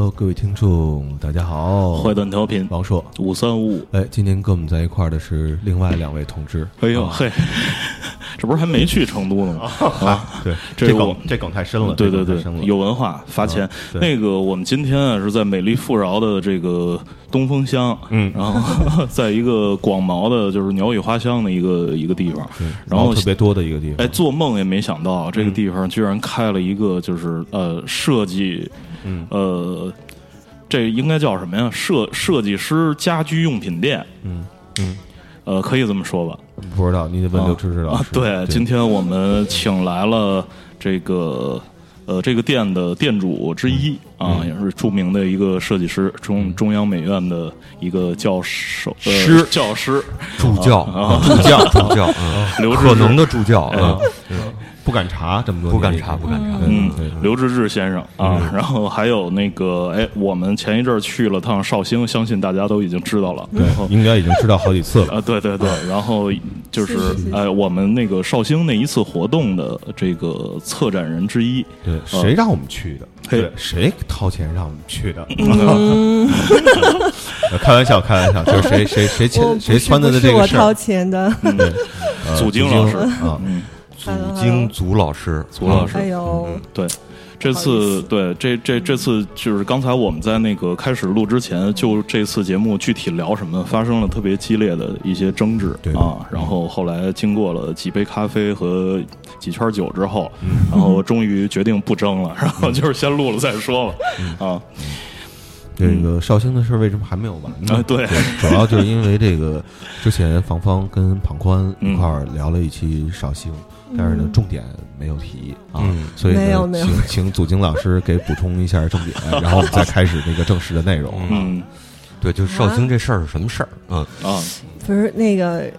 Hello，各位听众，大家好，坏蛋调频王硕，五三五五。哎，今天跟我们在一块儿的是另外两位同志。哎呦嘿，这不是还没去成都呢吗？啊，对，这梗这梗太深了，对对对有文化发钱。对那个我们今天啊是在美丽富饶的这个东风乡，嗯然后 在一个广袤的，就是鸟语花香的一个一个地方，对然后特别多的一个地方。哎，做梦也没想到这个地方居然开了一个就是呃设计，嗯呃，这应该叫什么呀？设设计师家居用品店，嗯嗯，呃，可以这么说吧？不知道，你得问刘知识老师。，啊对，今天我们请来了这个呃这个店的店主之一啊，也是著名的一个设计师，中中央美院的一个教授呃师。教师。助教啊。助教 助教，嗯。刘志可能的助教哎。啊，不敢查这么多，不敢查，不敢查。嗯，刘志志先生啊，然后还有那个，哎，我们前一阵儿去了趟绍兴，相信大家都已经知道了。然后对，应该已经知道好几次了。啊，对对对，然后就是哎，我们那个绍兴那一次活动的这个策展人之一，对，谁让我们去的？对，谁掏钱让我们去的？嗯，开玩笑，开玩笑，就是谁谁谁我钱谁撺掇的这个事儿。掏钱的，祖经老师啊，嗯，祖经祖老师，祖老师哎呦，对，这次对这这这次就是刚才我们在那个开始录之前，就这次节目具体聊什么，发生了特别激烈的一些争执对啊，然后后来经过了几杯咖啡和几圈酒之后，嗯。然后终于决定不争了，然后就是先录了再说吧，嗯啊。这个绍兴的事儿为什么还没有完呢？啊对，主要就是因为这个，之前房芳跟庞宽嗯一块儿聊了一期绍兴，但是呢重点没有提啊，嗯所以呢，没有没有请请祖晶老师给补充一下重点，然后我们再开始那个正式的内容。嗯对，就绍兴这事儿是什么事儿？嗯，啊不是那个，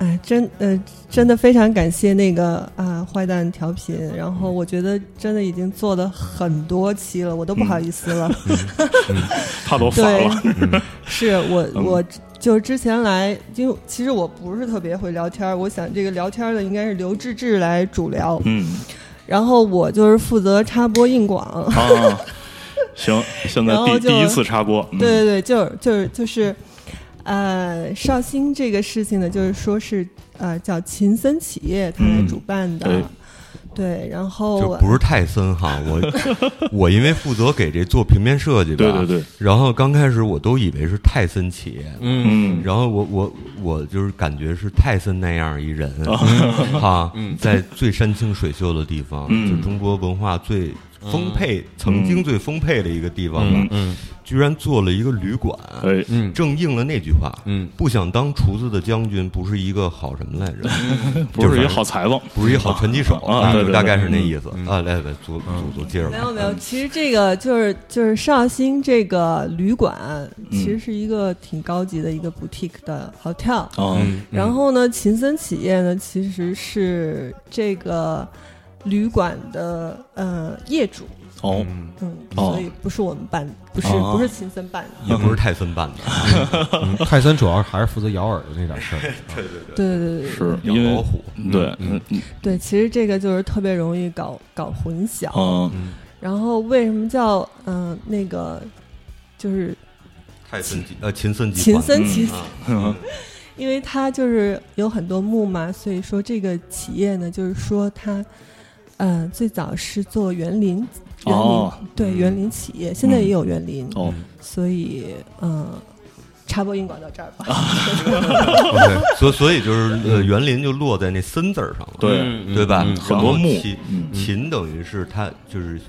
哎，真呃，真的非常感谢那个啊，坏蛋调频。然后我觉得真的已经做了很多期了，我都不好意思了。他都发对了，，是我嗯我就是之前来，因为其实我不是特别会聊天儿，我想这个聊天儿的应该是刘志志来主聊，嗯然后我就是负责插播硬广。啊，行，现在第第一次插播，嗯对对对，就是就是就是，呃，绍兴这个事情呢，就是说是呃叫秦森企业他来嗯主办的，对对，然后就不是泰森哈，我 我因为负责给这做平面设计吧，对对对，然后刚开始我都以为是泰森企业，嗯。然后我我我就是感觉是泰森那样一人，哈，在最山清水秀的地方，嗯。就中国文化最丰沛，曾经最丰沛的一个地方吧，嗯嗯。居然做了一个旅馆，哎嗯。正应了那句话，嗯，不想当厨子的将军不是一个好什么来着，不是一好裁缝，不是一好拳击手啊对对对大概是那意思。嗯。啊。来来，祖祖祖接着，没有没有，其实这个就是就是绍兴这个旅馆，嗯其实是一个挺高级的一个 boutique 的 hotel。啊嗯。然后呢，秦森企业呢其实是这个旅馆的呃业主，哦，嗯，哦。所以不是我们办，不是、哦。不是秦森办的。也不是泰森办的，嗯 泰森主要还是负责咬耳朵那点事儿。对对对。对，是养因为老虎，对，嗯。嗯对，其实这个就是特别容易搞搞混淆。嗯然后为什么叫嗯、那个就是泰森集呃秦森集秦森企啊嗯。因为它就是有很多木嘛，所以说这个企业呢，就是说它，呃，最早是做园林，园林、哦对园林企业，现在也有园林，哦。所以嗯、插播音广到这儿吧。所所以就是呃园林就落在那森字儿上了，对。嗯对吧？嗯很多木秦嗯秦等于是他就是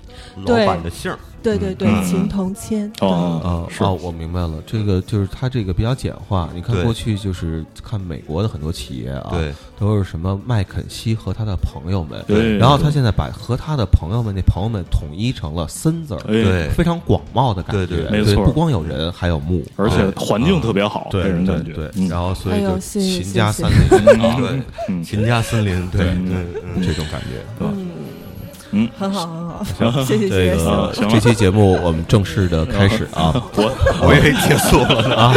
老板的姓儿，对对对，嗯秦同签。哦哦哦，我明白了，这个就是它这个比较简化。你看过去就是看美国的很多企业啊，对，都是什么麦肯锡和他的朋友们，对然后他现在把和他的朋友们那朋友们统一成了森字儿，哎对。非常广袤的感觉，对对没错。不光有人，还有木，而且啊环境特别好，对人感觉对对，嗯。然后所以就秦家谢三谢林啊，对，嗯。秦家森林，对，对这种感觉。嗯嗯。很好很好，行。谢谢这，个这期节目我们正式的开始啊，我我以为结束了呢。啊！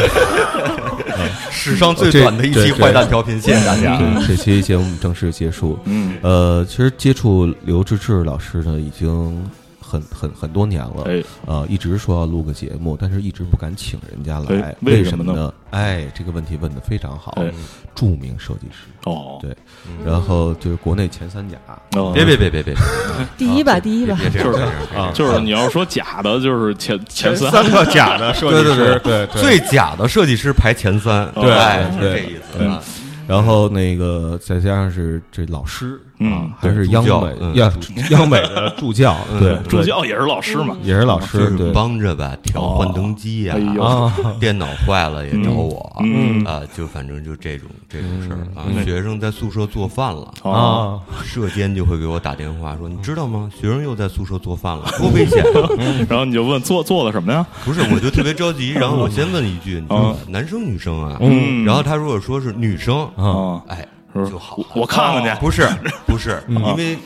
史上最短的一期坏蛋调频，谢谢大家。对，这期节目正式结束。嗯。呃，其实接触刘志志老师呢，已经很很很很多年了，哎，呃，一直说要录个节目，但是一直不敢请人家来哎，为为什么呢？哎，这个问题问的非常好哎，著名设计师，哦，对，然后就是国内前三甲，哦别别别别别，第一吧，第一吧，就是这样啊 就是你要说假的，就是前前三，个假的设对对对对最假的设计师排前三，对哎是这意思对啊。然后那个再加上是这老师嗯啊，还是央美央 央美的助教，对，助教也是老师嘛，也是老师，就是对帮着吧调幻灯机呀啊，电脑坏了也找我，嗯啊，就反正就这种这种事儿啊嗯。学生在宿舍做饭了，哦，啊，舍监就会给我打电话说：“你知道吗？学生又在宿舍做饭了，多危险啊！”然后你就问做做了什么呀？不是，我就特别着急，然后我先问一句：“你知道吗男生女生啊？”嗯然后他如果说是女生，啊，哎，是就好。我看看去。不是 不是，因为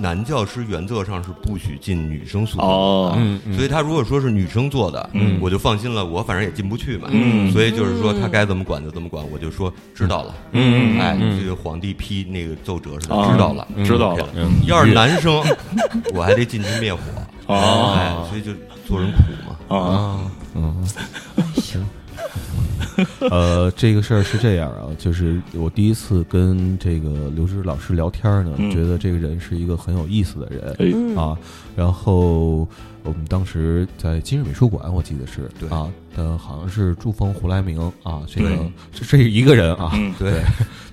男教师原则上是不许进女生宿舍的。哦，嗯嗯。所以他如果说是女生做的，嗯。我就放心了，我反正也进不去嘛，嗯。所以就是说他该怎么管就怎么管，我就说知道了，嗯哎，嗯这个皇帝批那个奏折似的，啊知道了，知道了。要是男生，我还得进去灭火，哦。哎，所以就做人苦嘛，啊，啊，嗯，行。呃，这个事儿是这样啊，就是我第一次跟这个刘芝老师聊天呢，嗯觉得这个人是一个很有意思的人啊。然后我们当时在今日美术馆，我记得是对啊，呃，好像是朱峰、胡来明啊，这个这这是一个人啊，嗯，对，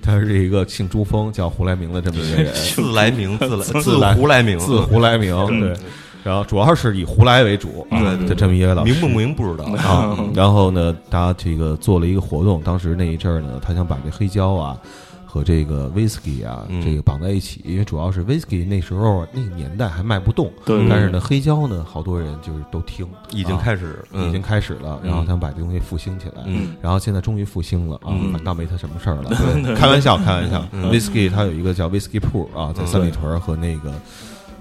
他是一个姓朱峰叫胡来明的这么一个人，自来明，自来 自来胡来明，字胡来明，对。然后主要是以胡来为主啊，对对就这么一位老师，明不明不知道，啊，然后呢，他这个做了一个活动，当时那一阵儿呢，他想把这黑胶啊和这个 whisky 啊、嗯。这个绑在一起，因为主要是 whisky 那时候那个年代还卖不动，对但是呢，黑胶呢，好多人就是都听，已经啊开始，已经嗯开始了，然后他们把这东西复兴起来，嗯。然后现在终于复兴了啊，倒没他什么事儿了，对，开玩笑，开玩笑。嗯，whisky 它有一个叫 whisky 铺啊，在三里屯儿和那个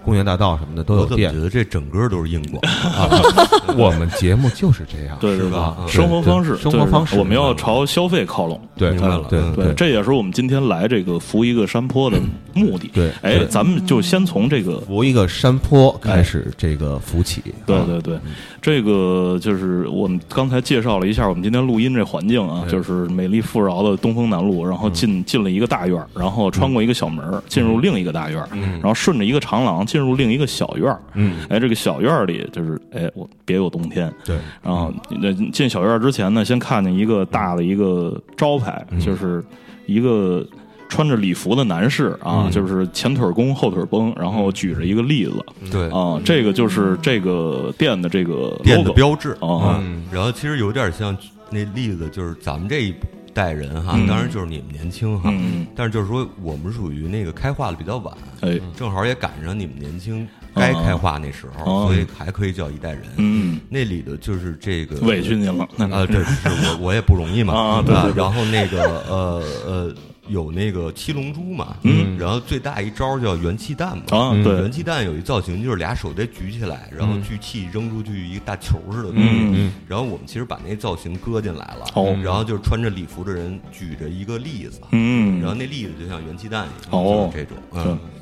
公园大道什么的都有店我觉，得这整个都是硬广？我们节目就是这样，对对对是吧，生活方式，生活方式我们要朝消费靠拢。对，明白了对嗯对，这也是我们今天来这个扶一个山坡的目的。对哎，咱们就先从这个扶一个山坡开始这个扶起，啊对对。对，这个就是我们刚才介绍了一下我们今天录音这环境啊，就是美丽富饶的东风南路，然后进进了一个大院儿，然后穿过一个小门儿，进入另一个大院儿，然后顺着一个长廊进入另一个小院儿。嗯，哎，这个小院儿里就是哎，我别有洞天。对，然后那进小院儿之前呢，先看见一个大的一个招牌，就是一个穿着礼服的男士啊，就是前腿弓后腿绷，然后举着一个栗子。对，啊，这个就是这个店的这个店的标志。啊。嗯，然后其实有点像那例子，就是咱们这一代人哈，嗯。当然就是你们年轻哈，嗯，但是就是说我们属于那个开化的比较晚，哎，正好也赶上你们年轻该开化那时候，哦所以还可以叫一代人。嗯，那里的就是这个委屈您了，啊，对，是我我也不容易嘛。啊然后那个呃呃，有那个七龙珠嘛，嗯，然后最大一招叫元气弹嘛，啊，对。元，气弹有一造型，就是俩手得举起来，然后聚气扔出去一个大球似的东西。嗯然后我们其实把那造型搁进来了，哦。然后就是穿着礼服的人举着一个栗子，嗯，然后那栗子就像元气弹一样，哦。就是这种，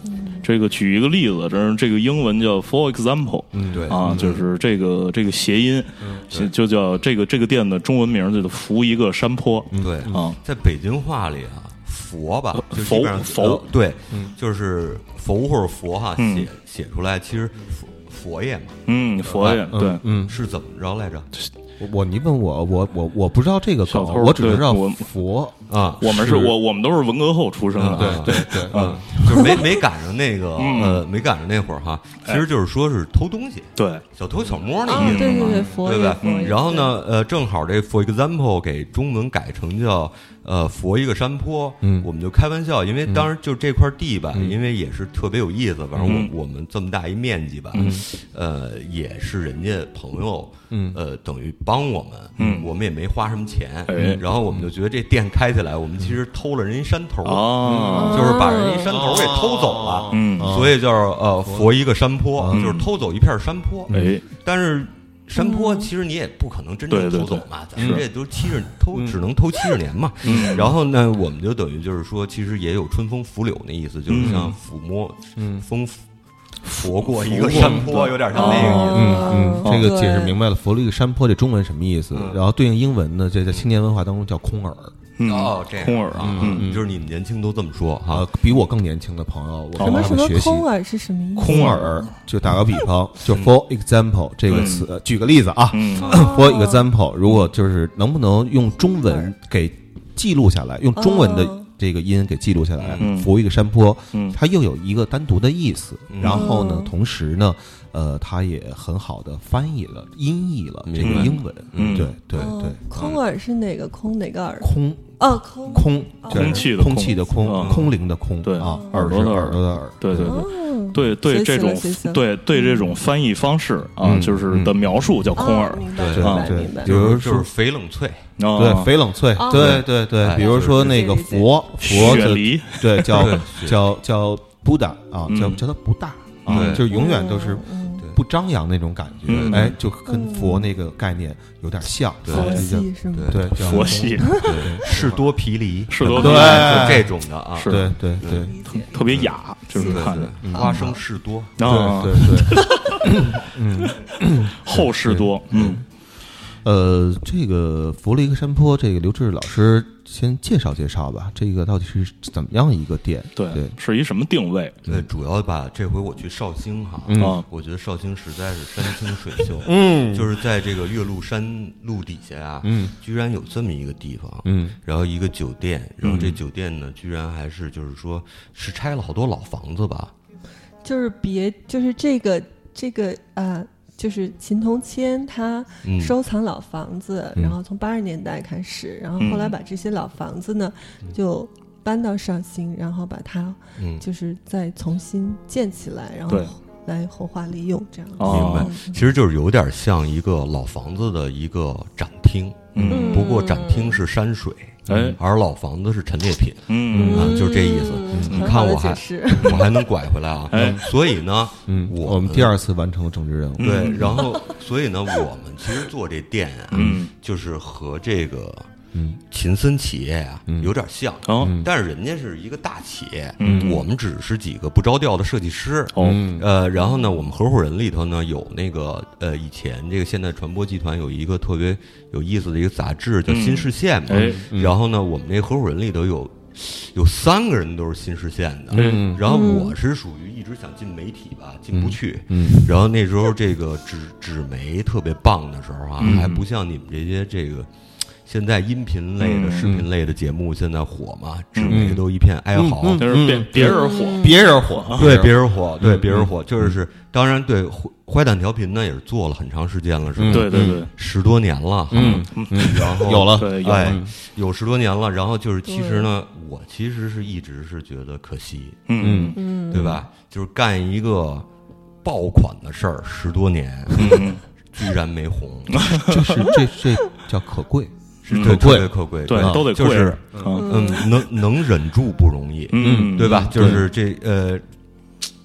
嗯，这个举一个例子，这是这个英文叫 for example，嗯对。啊，就是这个这个谐音，就叫这个这个店的中文名就叫扶一个山坡。对，啊，在北京话里啊，佛吧，就基本上佛呃对，就是佛或者佛哈，嗯。写写出来其实佛佛爷嘛，嗯，佛爷对嗯，嗯，是怎么着来着？我你问我，我我我不知道这个梗，我只知道佛，啊，我们是我我们都是文革后出生的对，对对，嗯，就是没没赶上那个嗯。呃，没赶上那会儿哈，其实就是说是偷东西，对，小偷小摸那啊，意思嘛，对对对，对吧？佛爷。然后呢，呃，正好这 for example 给中文改成叫呃佛一个山坡，嗯。我们就开玩笑，因为当时就这块地吧，嗯。因为也是特别有意思，反正我、嗯。我们这么大一面积吧，嗯。呃，也是人家朋友，嗯。呃，等于帮我们，嗯。我们也没花什么钱，哎。然后我们就觉得这店开起来，我们其实偷了人一山头，啊，就是把人一山头给偷走了，嗯，所以叫呃佛一个山坡，嗯。就是偷走一片山坡，哎，但是山坡其实你也不可能真正偷走嘛，咱们这都七十偷，只能偷七十 年嘛。嗯然后呢，我们就等于就是说，其实也有春风拂柳那意思，就是像抚摸嗯风佛过一个山坡，有点像那个意思。嗯嗯，这个解释明白。了，佛了一个山坡这中文什么意思？嗯然后对应英文呢，这在青年文化当中叫空耳。嗯哦，这样。空耳啊，嗯就是你们年轻都这么说。哈啊。，比我更年轻的朋友，我跟什么什么他们学习。空耳是什么意思？空耳，就打个比方，就 for example 这个词，呃举个例子啊嗯，for example，如果就是能不能用中文给记录下来，用中文的哦这个音给记录下来嗯，扶一个山坡，嗯。它又有一个单独的意思，嗯。然后呢哦，同时呢，呃，他也很好的翻译了、音译了这个英文，嗯。对对哦对，空耳是哪个空？哪个耳？空。哦，空。空。空气的空。空气的空，嗯。空灵的空，对。啊，耳朵的耳耳。朵的耳，对对对。哦对对，这种对对这种翻译方式啊，嗯就是的描述叫空耳。哦，明白对明白对。比。如就是说翡冷翠，啊对，翡冷翠，哦。对对对，哎比如说那个佛佛的，对，叫对叫叫布达啊，嗯。叫叫它不大啊，对。就永远都是不张扬那种感觉，嗯。哎，就跟佛那个概念有点像，对。佛系是吗？对佛系，对，士多啤梨，士多啤梨就这种的啊，是对对。对特别雅，就是对看。花生士多，啊，对对对，后士多，嗯呃，这个佛了一个山坡，这个刘志老师先介绍介绍吧，这个到底是怎么样一个店？对对，是一什么定位对，主要吧，这回我去绍兴哈，嗯啊？我觉得绍兴实在是山清水秀，嗯就是在这个岳麓山路底下啊，嗯居然有这么一个地方，嗯然后一个酒店，然后这酒店呢，居然还是就是说是拆了好多老房子吧，就是别就是这个这个呃，就是秦同谦他嗯，收藏老房子，嗯。然后从八十年代开始，然后后来把这些老房子呢就搬到绍兴，然后把它嗯，就是再重新建起来，然后来活化利用这样明白。其实就是有点像一个老房子的一个展厅，嗯。不过展厅是山水，哎而老房子是陈列品。嗯啊就是这意思嗯你看我还。我还能拐回来啊哎！所以呢，嗯，我我们第二次完成了政治任务。对，然后所以呢，我们其实做这店啊，嗯就是和这个嗯。秦森企业啊嗯。有点像，但是人家是一个大企业，嗯。我们只是几个不着调的设计师。哦。嗯呃，然后呢，我们合伙人里头呢有那个呃，以前这个现代传播集团有一个特别有意思的一个杂志叫《新视线》嘛，然后呢，我们那合伙人里头有有三个人都是新视线的，嗯。然后我是属于一直想进媒体吧，进不去。嗯。然后那时候这个纸纸媒特别棒的时候啊，嗯。还不像你们这些这个现在音频类的、嗯视频类的节目现在火嘛，纸媒都一片哀嚎。嗯就是别别人火，别人火，对别人火，对嗯别人火，就是当然对坏坏蛋调频呢也是做了很长时间了，是吧？嗯对对对，十多年了，嗯嗯。然后有了。对有哎，有十多年了，然后就是其实呢，我其实是一直是觉得可惜，嗯。嗯，对吧？就是干一个爆款的事儿十多年，嗯。居然没红，这是这这叫可贵，是嗯特特别可贵，对啊都得跪就是，嗯，能能忍住不容易，嗯对吧？就是这呃，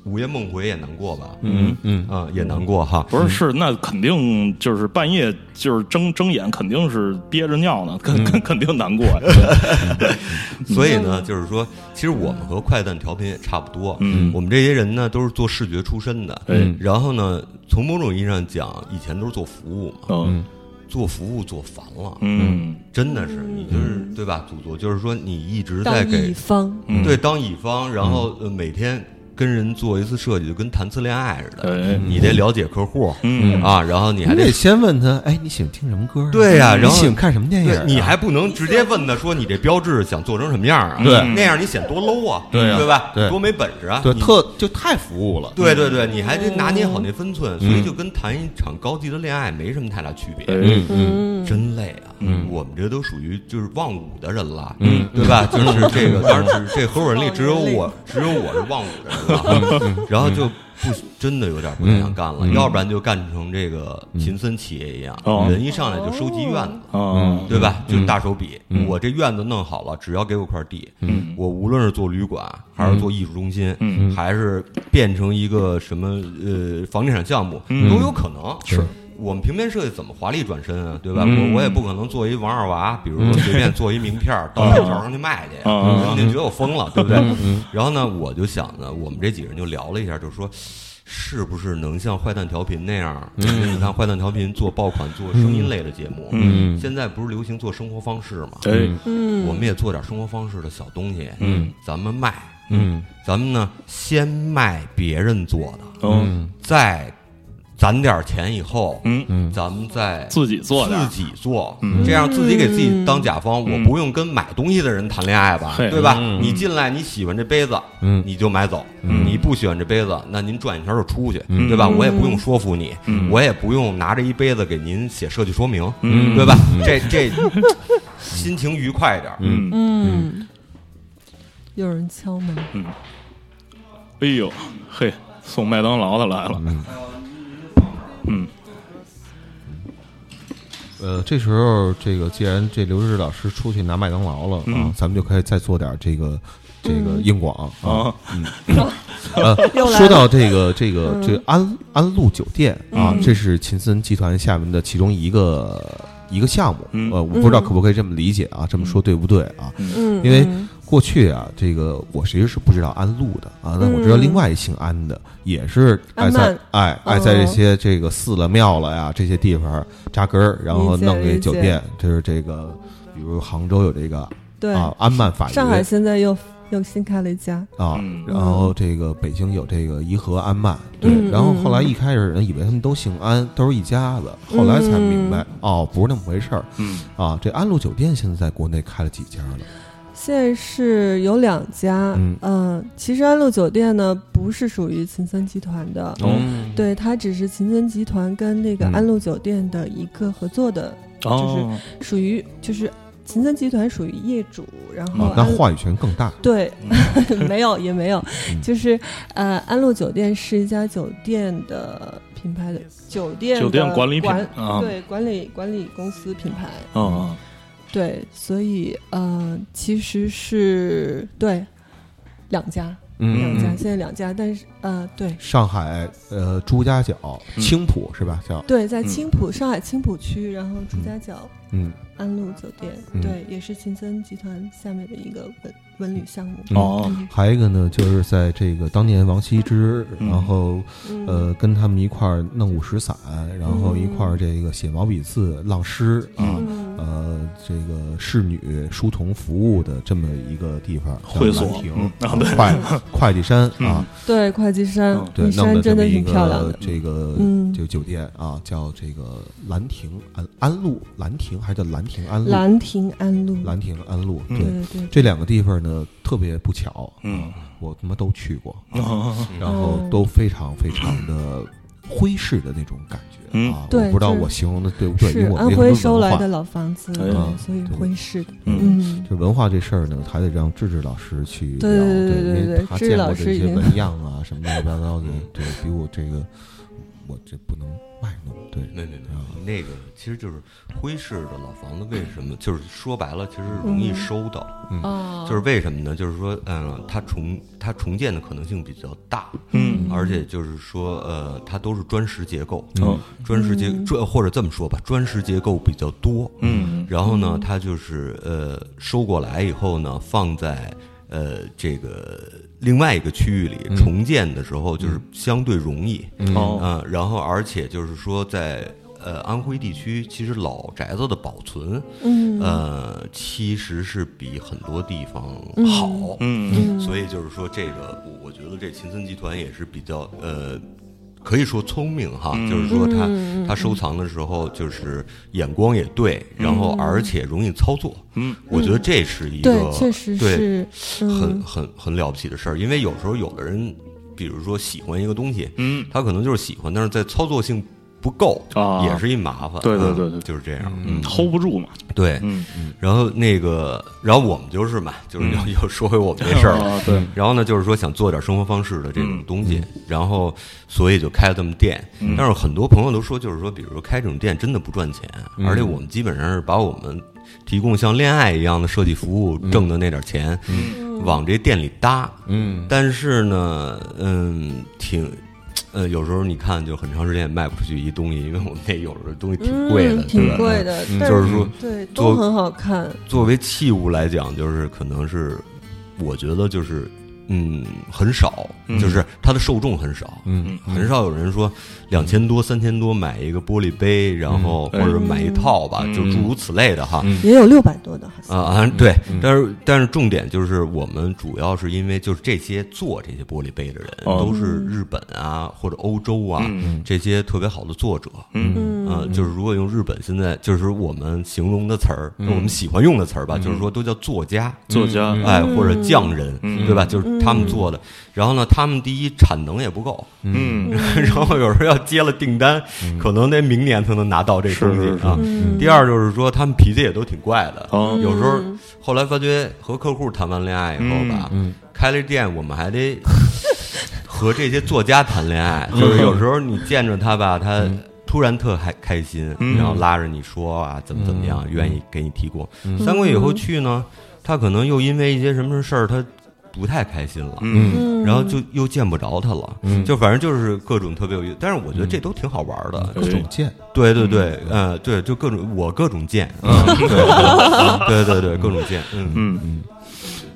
午夜梦回也难过吧？嗯嗯啊，也难过哈。不是是，那肯定就是半夜就是睁睁眼，肯定是憋着尿呢，肯肯肯定难过呀。所以呢，就是说，其实我们和快蛋调频也差不多。嗯我们这些人呢，都是做视觉出身的。嗯然后呢，从某种意义上讲，以前都是做服务嘛，嗯做服务做烦了，嗯。真的是你就是对吧？祖祖就是说，你一直在给乙方，嗯，对当乙方，然后呃每天跟人做一次设计，就跟谈次恋爱似的。哎你得了解客户嗯啊，然后你还得你得先问他，哎，你喜欢听什么歌啊？对呀，然后你喜欢看什么电影啊？对，你还不能直接问他说你这标志想做成什么样啊？对那样你显多 low 啊，对啊对吧？对多没本事啊！对特就太服务了。对对对，你还得拿捏好那分寸，所以嗯就跟谈一场高级的恋爱没什么太大区别。哎嗯真累啊！嗯我们这都属于就是忘我的人了，嗯对吧？就是这个，当然只这合伙人里只有我，只有我是忘我的人了，然后就不真的有点不太想干了，嗯。要不然就干成这个秦森企业一样，哦。人一上来就收集院子。啊对吧？嗯。就大手笔，嗯。我这院子弄好了，只要给我块地，嗯。我无论是做旅馆，还是做艺术中心，嗯。还是变成一个什么呃房地产项目，嗯。都有可能。是我们平面设计怎么华丽转身啊？对吧？嗯。我我也不可能做一王二娃，比如说随便做一名片儿 到天桥上去卖去，啊然后您觉得我疯了，对不对？嗯。然后呢，我就想呢，我们这几个人就聊了一下，就说，是不是能像坏蛋调频那样？你看坏蛋调频做爆款、做声音类的节目，嗯。现在不是流行做生活方式嘛？对，嗯，我们也做点生活方式的小东西，嗯，咱们卖，嗯。咱们呢先卖别人做的，嗯。再攒点钱以后，嗯，嗯。咱们再自己做自己做，嗯。这样自己给自己当甲方，我嗯不用跟买东西的人谈恋爱吧，对吧？嗯。你进来你喜欢这杯子，嗯。你就买走；嗯。你不喜欢这杯子，那您转一圈就出去，嗯。对吧？我也不用说服你，嗯。我也不用拿着一杯子给您写设计说明，嗯。对吧？这这心情愉快一点。嗯。嗯，有人敲门，哎呦，嘿，送麦当劳的来了，嗯。嗯呃，这时候这个既然这刘志老师出去拿麦当劳了啊嗯，咱们就可以再做点这个这个硬广啊。嗯，呃，说到这个这个嗯。这个安安陆酒店啊嗯，这是秦森集团下面的其中一个一个项目。嗯。呃，我不知道嗯。可不可以这么理解啊，这么说对不对啊？嗯，因为嗯过去啊，这个我其实是不知道安陆的啊，但我知道嗯。另外一姓安的，也是爱在安曼。爱爱在这哦些这个寺了庙了呀这些地方扎根儿，然后弄这酒店，就是这个，比如杭州有这个对，啊安曼法上海现在又又新开了一家，啊嗯，然后这个北京有这个颐和安曼，对，嗯然后嗯后来一开始人以为他们都姓安，都是一家子，后来才明白哦，不是那么回事儿。嗯。啊。这安陆酒店现在在国内开了几家了？现在是有两家，嗯。嗯，其实安陆酒店呢不是属于秦森集团的，哦。对，它只是秦森集团跟那个嗯。安陆酒店的一个合作的，就是，属于就是秦森集团属于业主，然后啊，那话语权更大。对，没有也没有，嗯。就是呃，安陆酒店是一家酒店的品牌的酒店酒店管理品管啊。对管理管理公司品牌，哦，对，所以呃，其实是对两家，嗯。两家，嗯现在两家，但是呃，对。上海呃朱家角嗯青浦是吧？叫。对，在嗯。青浦、上海青浦区，然后朱家角。嗯安陆酒店，嗯。对，也是秦森集团下面的一个文文旅项目。嗯。哦，嗯。还有一个呢，就是在这个当年王羲之，嗯。然后嗯。呃跟他们一块儿弄五石散，然后一块儿这个写毛笔字、浪诗啊，嗯。呃这个侍女书童服务的这么一个地方，叫会所。兰亭嗯啊对。会会计山啊，对，会计山山真的一挺漂亮的。个这个嗯。这个酒店啊，叫这个兰亭安安陆兰亭，还是叫兰亭安陆？兰亭安路，兰亭安陆，嗯对，对对，这两个地方呢特别不巧，嗯，我他妈都去过，哦。然后哦都非常非常的徽式的那种感觉嗯。啊，我不知道我形容的对不对，因是为我安徽收来的。老房子，所以对徽式的，嗯。嗯，就文化这事儿呢，还得让志志老师去聊，对对对对对志志他见过这些纹样啊什么乱七八糟的，对比我这个，我这不能卖弄，对，没没没，那个其实就是徽式的老房子，为什么？就是说白了，其实容易收到。嗯，就是为什么呢？就是说，嗯，它重它重建的可能性比较大，嗯。而且就是说，呃，它都是砖石结构，嗯砖石结嗯。砖或者这么说吧，砖石结构比较多，嗯。然后呢，它就是呃收过来以后呢，放在呃这个另外一个区域里嗯。重建的时候，就是相对容易，嗯。然后而且就是说在呃安徽地区，其实老宅子的保存，嗯。呃，其实是比很多地方嗯好，嗯。嗯，所以就是说这个，我我觉得这秦森集团也是比较呃。可以说聪明哈，嗯。就是说他、他收藏的时候就是眼光也对，然后而且容易操作，嗯。我觉得这是一对个，确实对是，很嗯。很很了不起的事儿。因为有时候有的人，比如说喜欢一个东西，嗯。他可能就是喜欢，但是在操作性不够，啊也是一麻烦。嗯对对对对就是这样。嗯，hold 不住嘛，对。嗯，然后那个，然后我们就是嘛，就是又又说回我们这事儿了。啊对，然后呢，就是说想做点生活方式的这种东西，然后所以就开了这么店。嗯但是很多朋友都说，就是说，比如说开这种店真的不赚钱，嗯而且我们基本上是把我们提供像恋爱一样的设计服务挣的那点钱，往这店里搭。嗯但是呢，嗯，挺。呃，有时候你看，就很长时间也卖不出去一东西，因为我们那有时候东西挺贵的，嗯挺？贵的，嗯就是说对都很好看，作为器物来讲，就是可能是，我觉得就是嗯很少，嗯。就是它的受众很少，嗯很少有人说两千多、三千多买一个玻璃杯，然后或嗯。者买一套吧，嗯。就诸如此类的哈。嗯。也有六百多的，好像。啊啊，对嗯，但是但是重点就是我们主要是因为就是这些做这些玻璃杯的人哦。都是日本啊或者欧洲啊嗯。这些特别好的作者，嗯。啊，就是如果用日本现在就是我们形容的词儿，嗯。我们喜欢用的词儿吧，就是说都叫作家，作家。嗯哎，或者匠人，嗯。对吧？就是他们做的。然后呢，他们第一产能也不够，嗯。然后有时候要接了订单，可能得明年才能拿到这是东西啊。第二就是说，他们脾气也都挺怪的，哦。有时候后来发觉和客户谈完恋爱以后吧，嗯开了店，我们还得 和这些作家谈恋爱，就是有时候你见着他吧，他。突然特开开心，嗯。然后拉着你说啊，怎么怎么样，嗯。愿意给你提供。三个月以后去呢，他可能又因为一些什么事儿，他不太开心了，嗯。嗯，然后就又见不着他了，嗯。就反正就是各种特别有意思。但是我觉得这都挺好玩的，各种见，对对对，嗯，对，就各种我各种见，嗯，对对对对，各种见，嗯。嗯。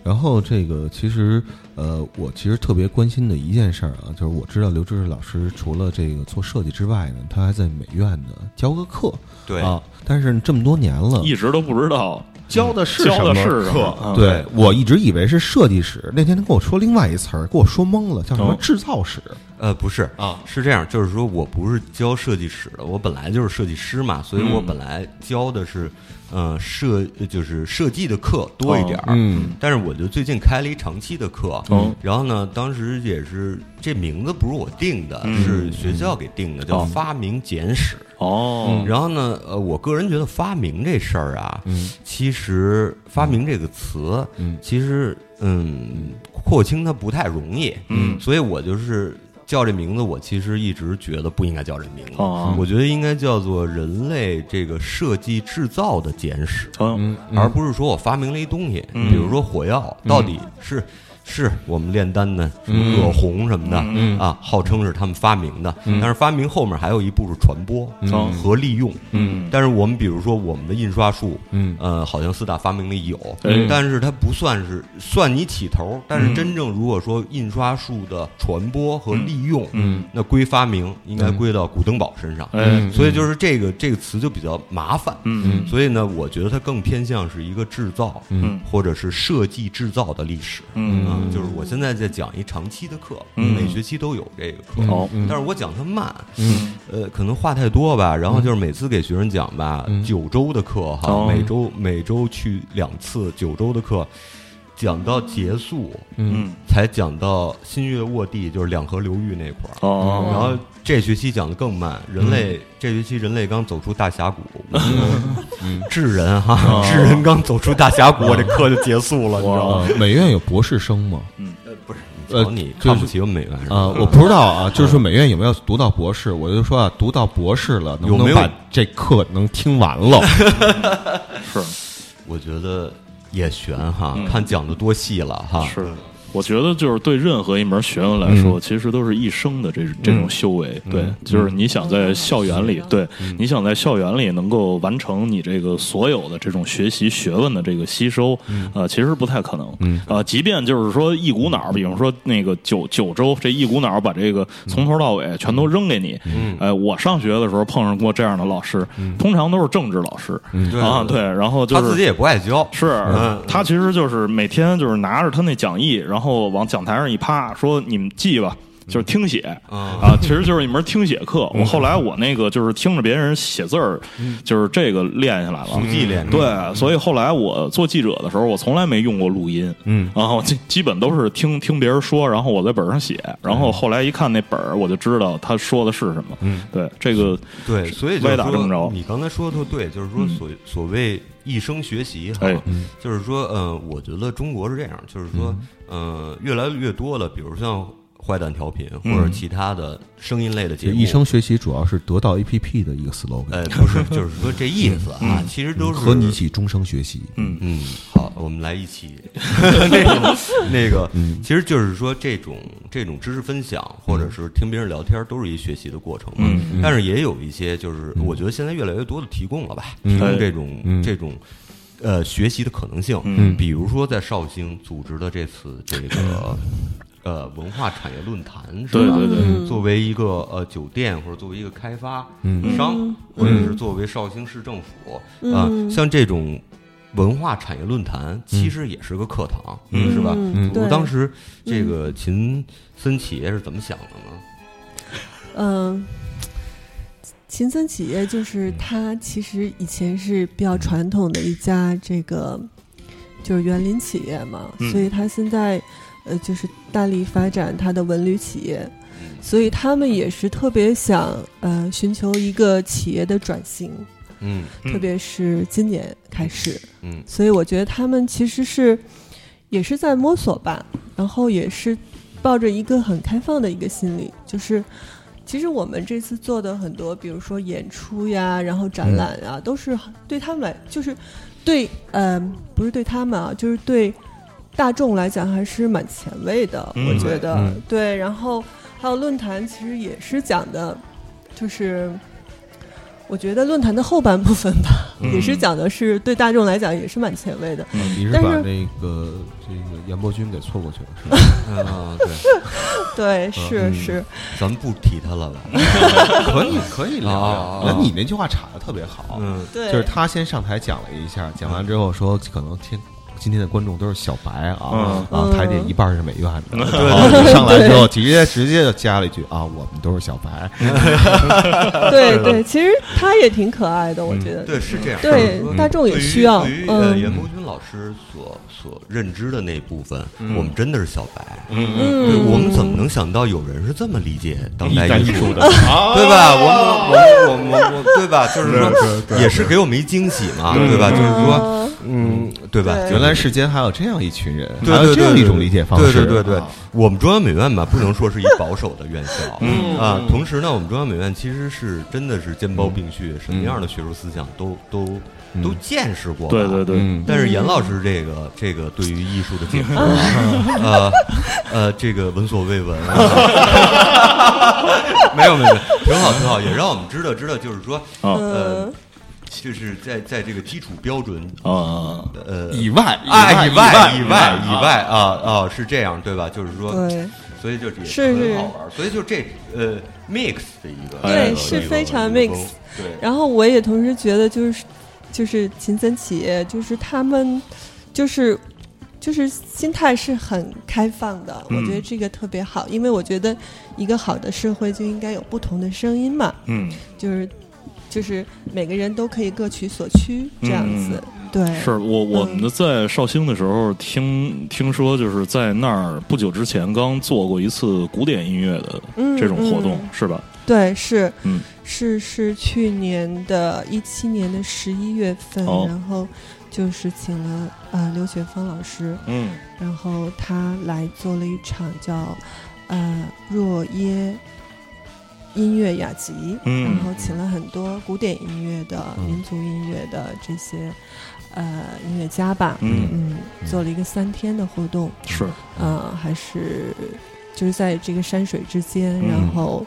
然后这个其实呃，我其实特别关心的一件事儿啊，就是我知道刘知识老师除了这个做设计之外呢，他还在美院呢教个课。对。啊。但是这么多年了，一直都不知道教的是教的什么是课？嗯。对。我一直以为是设计史，那天他跟我说另外一词儿，给我说懵了，叫什么哦。制造史呃，不是啊？是这样，就是说我不是教设计史的，我本来就是设计师嘛，所以我嗯本来教的是，呃，设就是设计的课多一点儿，嗯但是我就最近开了一长期的课，哦然后呢，当时也是这名字不是我定的，嗯是学校给定的，叫哦发明简史。哦然后呢，呃，我个人觉得发明这事儿啊，嗯其实发明这个词，嗯其实嗯，廓清它不太容易，嗯所以我就是叫这名字，我其实一直觉得不应该叫这名字，哦。我觉得应该叫做人类这个设计制造的简史。嗯嗯，而不是说我发明了一东西，嗯。比如说火药，到底是是我们炼丹的什么嗯葛洪什么的、嗯啊，号称是他们发明的，嗯。但是发明后面还有一步是传播、嗯。和利用。嗯。但是我们比如说我们的印刷术，嗯。呃，好像四大发明里有，哎。但是它不算是算你起头。但是真正如果说印刷术的传播和利用，嗯。那归发明应该归到古登堡身上。嗯。所以就是这个这个词就比较麻烦。嗯。所以呢，我觉得它更偏向是一个制造，嗯。或者是设计制造的历史。嗯啊，就是我现在在讲一长期的课，嗯。每学期都有这个课。但是我讲它慢，嗯呃，可能话太多吧。然后就是每次给学生讲吧，嗯。九周的课哈，哦。每周每周去两次，九周的课，讲到结束嗯才讲到新月沃地，就是两河流域那块儿。哦然后这学期讲的更慢，人类这学期人类刚走出大峡谷，嗯 智人哈哦，智人刚走出大峡谷，我这课就结束了，你知道吗？啊，美院有博士生吗？呃，不是，呃你看不起我们美院是吧？啊，我不知道啊，就是说美院有没有读到博士？我就说啊，读到博士了，能不有没有能把这课能听完了？是我觉得也悬哈嗯，看讲的多细了哈。是。我觉得就是对任何一门学问来说，其实都是一生的这这种修为。对，就是你想在校园里，对，你想在校园里能够完成你这个所有的这种学习学问的这个吸收，呃，其实不太可能。嗯。呃，即便就是说一股脑儿，比方说那个九九州这一股脑儿把这个从头到尾全都扔给你。嗯。呃，我上学的时候碰上过这样的老师，通常都是政治老师。对啊，对，然后就是他自己也不爱教，是嗯。他其实就是每天就是拿着他那讲义，然后然后往讲台上一趴，说你们记吧。就是听写啊啊，其实就是一门听写课。我后来我那个就是听着别人写字儿，就是这个练下来了速。记练。对，所以后来我做记者的时候，我从来没用过录音，嗯，然后基基本都是听听别人说，然后我在本上写，然后后来一看那本儿，我就知道他说的是什么。嗯，对，这个对，所以就是歪打正着，你刚才说的特对，就是说所所谓一生学习哈哎，就是说，呃，我觉得中国是这样，就是说，呃，越来越多的，比如像坏蛋调频或者其他的声音类的节目，这一生学习主要是得到 APP 的一个 slogan，呃，不是，就是说这意思啊，其实都是和你一起终生学习。嗯嗯，好，我们来一起。那个那个，嗯。其实就是说这种这种知识分享，或者是听别人聊天，都是一学习的过程嘛。嗯但是也有一些，就是我觉得现在越来越多的提供了吧，嗯。提供这种嗯。这种呃学习的可能性。嗯。比如说在绍兴组织的这次这个呃文化产业论坛，是吧？对对。对嗯。作为一个呃酒店或者作为一个开发嗯。商，嗯。或者是作为绍兴市政府啊、嗯像这种文化产业论坛，其实也是个课堂，嗯。是吧？嗯。对。我当时这个秦森企业是怎么想的呢？嗯，秦森企业就是它，其实以前是比较传统的一家这个就是园林企业嘛，嗯。所以它现在呃就是大力发展它的文旅企业，所以他们也是特别想呃寻求一个企业的转型，嗯嗯特别是今年开始，嗯。所以我觉得他们其实是也是在摸索吧，然后也是抱着一个很开放的一个心理，就是其实我们这次做的很多，比如说演出呀，然后展览啊，都是对他们来，就是对呃不是对他们啊，就是对大众来讲还是蛮前卫的，嗯我觉得、嗯对。然后还有论坛，其实也是讲的，就是。我觉得论坛的后半部分吧，嗯也是讲的是对大众来讲也是蛮前卫的。你是把那个这个严伯君给错过去了是吧？啊，对，对，是嗯是，咱们不提他了吧？可以可以聊啊聊。那你那句话插的特别好，嗯对，就是他先上台讲了一下，讲完之后说可能听今天的观众都是小白啊嗯。啊，嗯。台底下一半是美院的，对。然后上来之后直接直接就加了一句啊，我们都是小白，对对，其实他也挺可爱的，我觉得。对，是这样。对大众也需要呃嗯。严伯君老师所所认知的那部分，嗯。我们真的是小白。嗯对，嗯，我们怎么能想到有人是这么理解当代代艺术的？对吧？我我我我我我，对吧？就是说，也是给我们一惊喜嘛，对。对吧？就是说，嗯。嗯，对吧？对。原来世间还有这样一群人，对还有对对对这样一种理解方式，对对对对。啊，我们中央美院吧，不能说是一保守的院校，嗯。啊，同时呢，我们中央美院其实是真的是兼包并蓄，什么样的学术思想都都嗯。都见识过吧，对对对，嗯。但是严老师这个这个对于艺术的解说 啊，呃呃，这个闻所未闻，没有没有，挺好挺好，也让我们知道知道，就是说，啊呃嗯，就是在在这个基础标准啊，呃以外啊以外以外以以外啊。啊是这样对吧？就是说，对。所以就也是是很好玩，所以就这呃 mix 的一个对是非常 mix 对，然后我也同时觉得，就是就是秦森企业，就是他们就是就是心态是很开放的，嗯。我觉得这个特别好，因为我觉得一个好的社会就应该有不同的声音嘛，嗯，就是就是每个人都可以各取所需这样子，对，是我我们在绍兴的时候听听说，就是在那儿不久之前刚做过一次古典音乐的嗯这种活动，嗯。是吧？对，是，嗯。是是去年的一七年的十一月份，哦。然后就是请了呃刘雪峰老师，嗯。然后他来做了一场叫呃若耶音乐雅集，嗯。然后请了很多古典音乐的、嗯民族音乐的这些呃音乐家吧，嗯嗯，做了一个三天的活动，是。呃，还是就是在这个山水之间，嗯。然后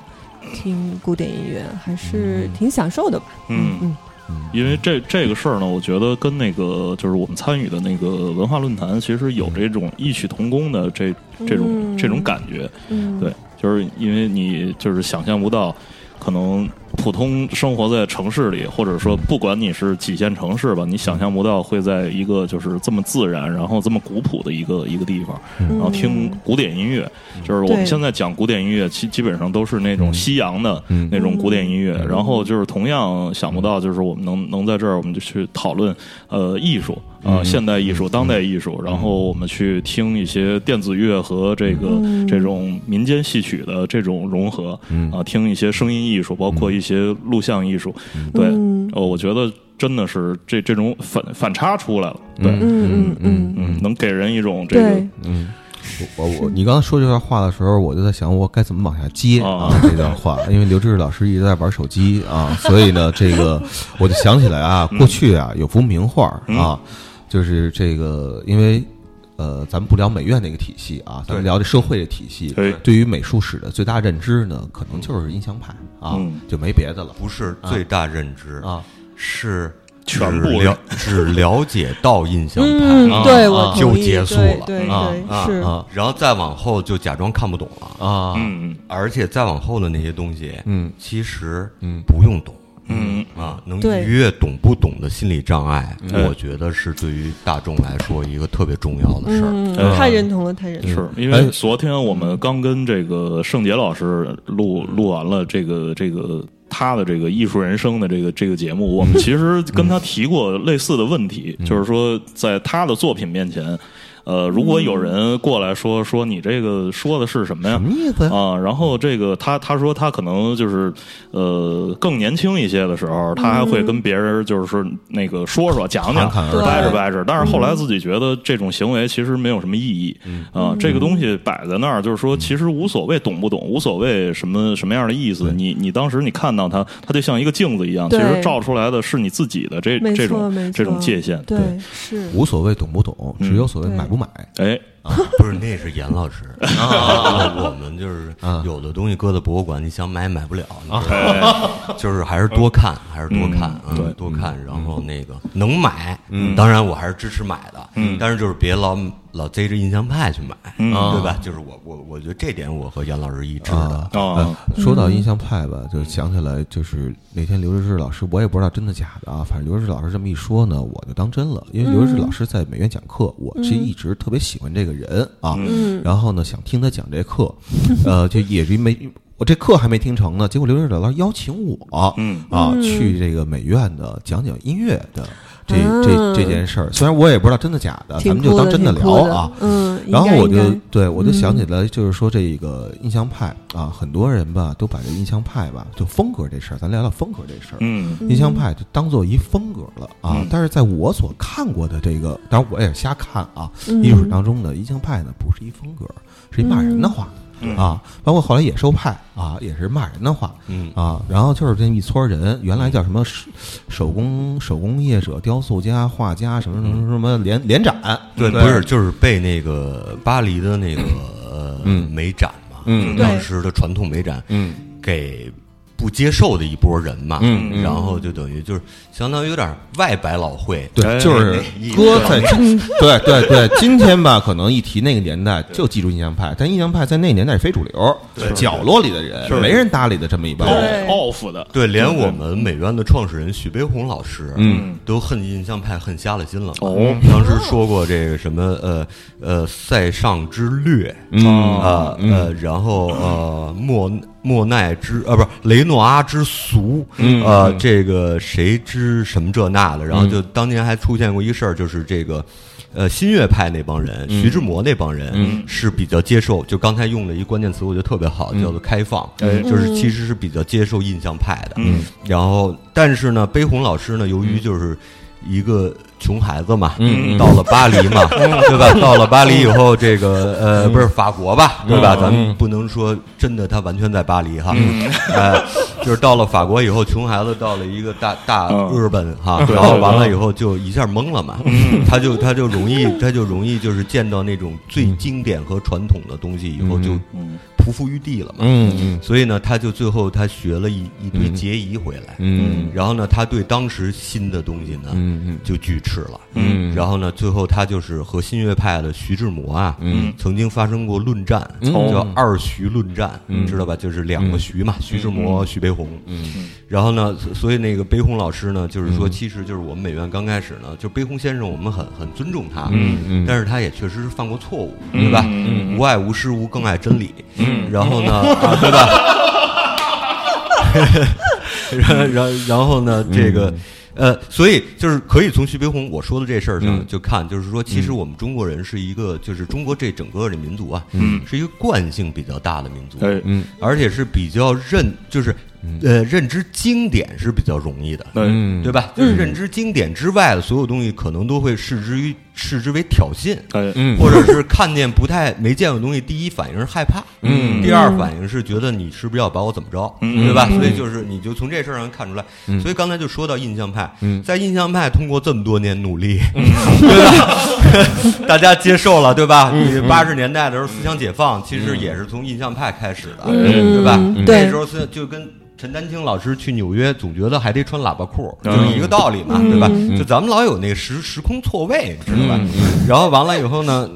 听古典音乐，还是嗯。挺享受的吧。嗯。嗯嗯。因为这这个事儿呢，我觉得跟那个就是我们参与的那个文化论坛，其实有这种异曲同工的这这种、嗯。这种感觉。嗯，对，就是因为你就是想象不到，可能普通生活在城市里，或者说不管你是几线城市吧，你想象不到会在一个就是这么自然，然后这么古朴的一个一个地方，嗯，然后听古典音乐。就是我们现在讲古典音乐，基基本上都是那种西洋的嗯。那种古典音乐。嗯。然后就是同样想不到，就是我们能能在这儿，我们就去讨论呃艺术啊、嗯。现代艺术、当代艺术，然后我们去听一些电子乐和这个、嗯。这种民间戏曲的这种融合嗯。啊、听一些声音艺术，包括一些录像艺术。对，嗯。呃，我觉得真的是这这种反反差出来了。对，嗯嗯嗯嗯，能给人一种这个，嗯，我我我，你刚才说这段话的时候，我就在想，我该怎么往下接啊。啊这段话，因为刘志老师一直在玩手机啊，所以呢，这个 我就想起来啊，过去啊有幅名画啊，就是这个，因为呃，咱们不聊美院那个体系啊，咱们聊这社会的体系。对对于美术史的最大认知呢，可能就是印象派啊嗯，就没别的了。不是最大认知啊。是全部了 只了解到印象派，嗯，对我啊就结束了。对对啊对啊。是。啊然后再往后就假装看不懂了，啊，嗯而且再往后的那些东西，嗯。其实嗯。不用懂。嗯啊，能对逾越懂不懂的心理障碍，嗯我觉得是对于大众来说一个特别重要的事儿。嗯，呃太认同了，太认同了。是因为昨天我们刚跟这个盛杰老师录录完了这个这个他的这个艺术人生的这个这个节目，我们其实跟他提过类似的问题，就是说在他的作品面前。呃，如果有人过来说说你这个说的是什么呀？什么意思？呀？啊，然后这个他他说他可能就是呃更年轻一些的时候，他还会跟别人就是说那个说说讲讲掰扯掰扯，但是后来自己觉得这种行为其实没有什么意义。啊，这个东西摆在那儿，就是说其实无所谓懂不懂，无所谓什么什么样的意思，你你当时你看到他，他就像一个镜子一样，其实照出来的是你自己的这这种这种界限，对。是。无所谓懂不懂，只有所谓买不买。哎，不是，那是严老师 啊，我们就是啊有的东西搁在博物馆，你想买买不了，你知道吗哎，就是还是多看，还是多看，嗯对多看，然后那个能买，当然我还是支持买的，嗯但是就是别老老贼着印象派去买，嗯对吧？就是我我我觉得这点我和杨老师一致的啊，哦呃，说到印象派吧，就想起来，就是那天刘志志老师，我也不知道真的假的啊，反正刘志志老师这么一说呢，我就当真了，因为刘志志老师在美院讲课，我是一直特别喜欢这个人啊，嗯。然后呢想听他讲这课，呃，就也是没我这课还没听成呢，结果刘志志老师邀请我，嗯啊，嗯去这个美院的讲讲音乐的这啊这这件事儿，虽然我也不知道真的假的，咱们就当真的聊啊，嗯，然后我就对我就想起嗯来，就是说这个印象派啊，很多人吧都把这印象派吧，就风格这事儿，咱聊聊风格这事儿。嗯。印象派就当做一风格了啊嗯，但是在我所看过的这个，当然我也瞎看啊，嗯。艺术史当中的印象派呢，不是一风格，是一骂人的话嗯啊，包括后来野兽派啊，也是骂人的话嗯。啊，然后就是这一撮人，原来叫什么手手工手工业者、雕塑家、画家什么什么什么联联展，对，不是，就是被那个巴黎的那个呃嗯。美展嘛，嗯。当时的传统美展嗯。给不接受的一波人嘛，嗯嗯。然后就等于就是相当于有点外百老汇，对，哎就是搁在今对对对，今天吧，可能一提那个年代就记住印象派，但印象派在那个年代是非主流，角落里的人，没人搭理的这么一帮人。对。off 的，对，连我们美院的创始人许悲鸿老师，嗯，都恨印象派恨瞎了心了。哦。当时说过这个什么呃呃塞尚之略，嗯。啊呃，然后呃莫莫奈之呃不是雷诺阿之俗，嗯呃这个谁之什么这那的，然后就当年还出现过一个事儿，就是这个。呃，新月派那帮人，徐志摩那帮人、嗯。是比较接受，就刚才用了一关键词，我觉得特别好，叫做开放，哎。就是其实是比较接受印象派的。嗯。然后，但是呢，悲鸿老师呢，由于就是一个穷孩子嘛，到了巴黎嘛，对吧？到了巴黎以后，这个呃，不是法国吧，对吧？嗯咱们不能说真的，他完全在巴黎哈，嗯。呃，就是到了法国以后，穷孩子到了一个大大嗯。日本哈，对然后完了以后就一下懵了嘛，他就他就容易他就容易就是见到那种最经典和传统的东西以后就嗯匍匐于地了嘛，嗯嗯。所以呢，他就最后他学了一一堆结仪回来，嗯。然后呢，他对当时新的东西呢，嗯嗯。就拒斥了。嗯。然后呢，最后他就是和新月派的徐志摩啊，嗯。曾经发生过论战，嗯。叫二徐论战，嗯。知道吧？就是两个徐嘛，徐志摩、徐悲鸿。嗯。然后呢，所所以那个悲鸿老师呢，就是说，嗯。其实就是我们美院刚开始呢，就悲鸿先生，我们很很尊重他，嗯嗯。但是他也确实是犯过错误，嗯。对吧？嗯无爱无失无，更爱真理。嗯。然后呢，啊，对吧？然然然后呢，这个。呃，所以就是可以从徐悲鸿我说的这事儿上嗯。就看，就是说，其实我们中国人是一个，就是中国这整个的民族啊，嗯。是一个惯性比较大的民族，而且是比较认，就是呃认知经典是比较容易的，嗯，对吧？就是认知经典之外的所有东西，可能都会视之于视之为挑衅，或者是看见不太没见过的东西，第一反应是害怕，嗯第二反应是觉得你是不是要把我怎么着，嗯对吧？嗯所以就是你就从这事儿上看出来。嗯所以刚才就说到印象派，嗯在印象派通过这么多年努力，对吧？大家接受了，对吧？嗯你八十年代的时候思想解放，其实也是从印象派开始的，嗯对吧？嗯那时候是就跟。陈丹青老师去纽约总觉得还得穿喇叭裤，嗯。就是一个道理嘛，对吧？嗯。就咱们老有那个时时空错位，知道吧？嗯。然后完了以后呢，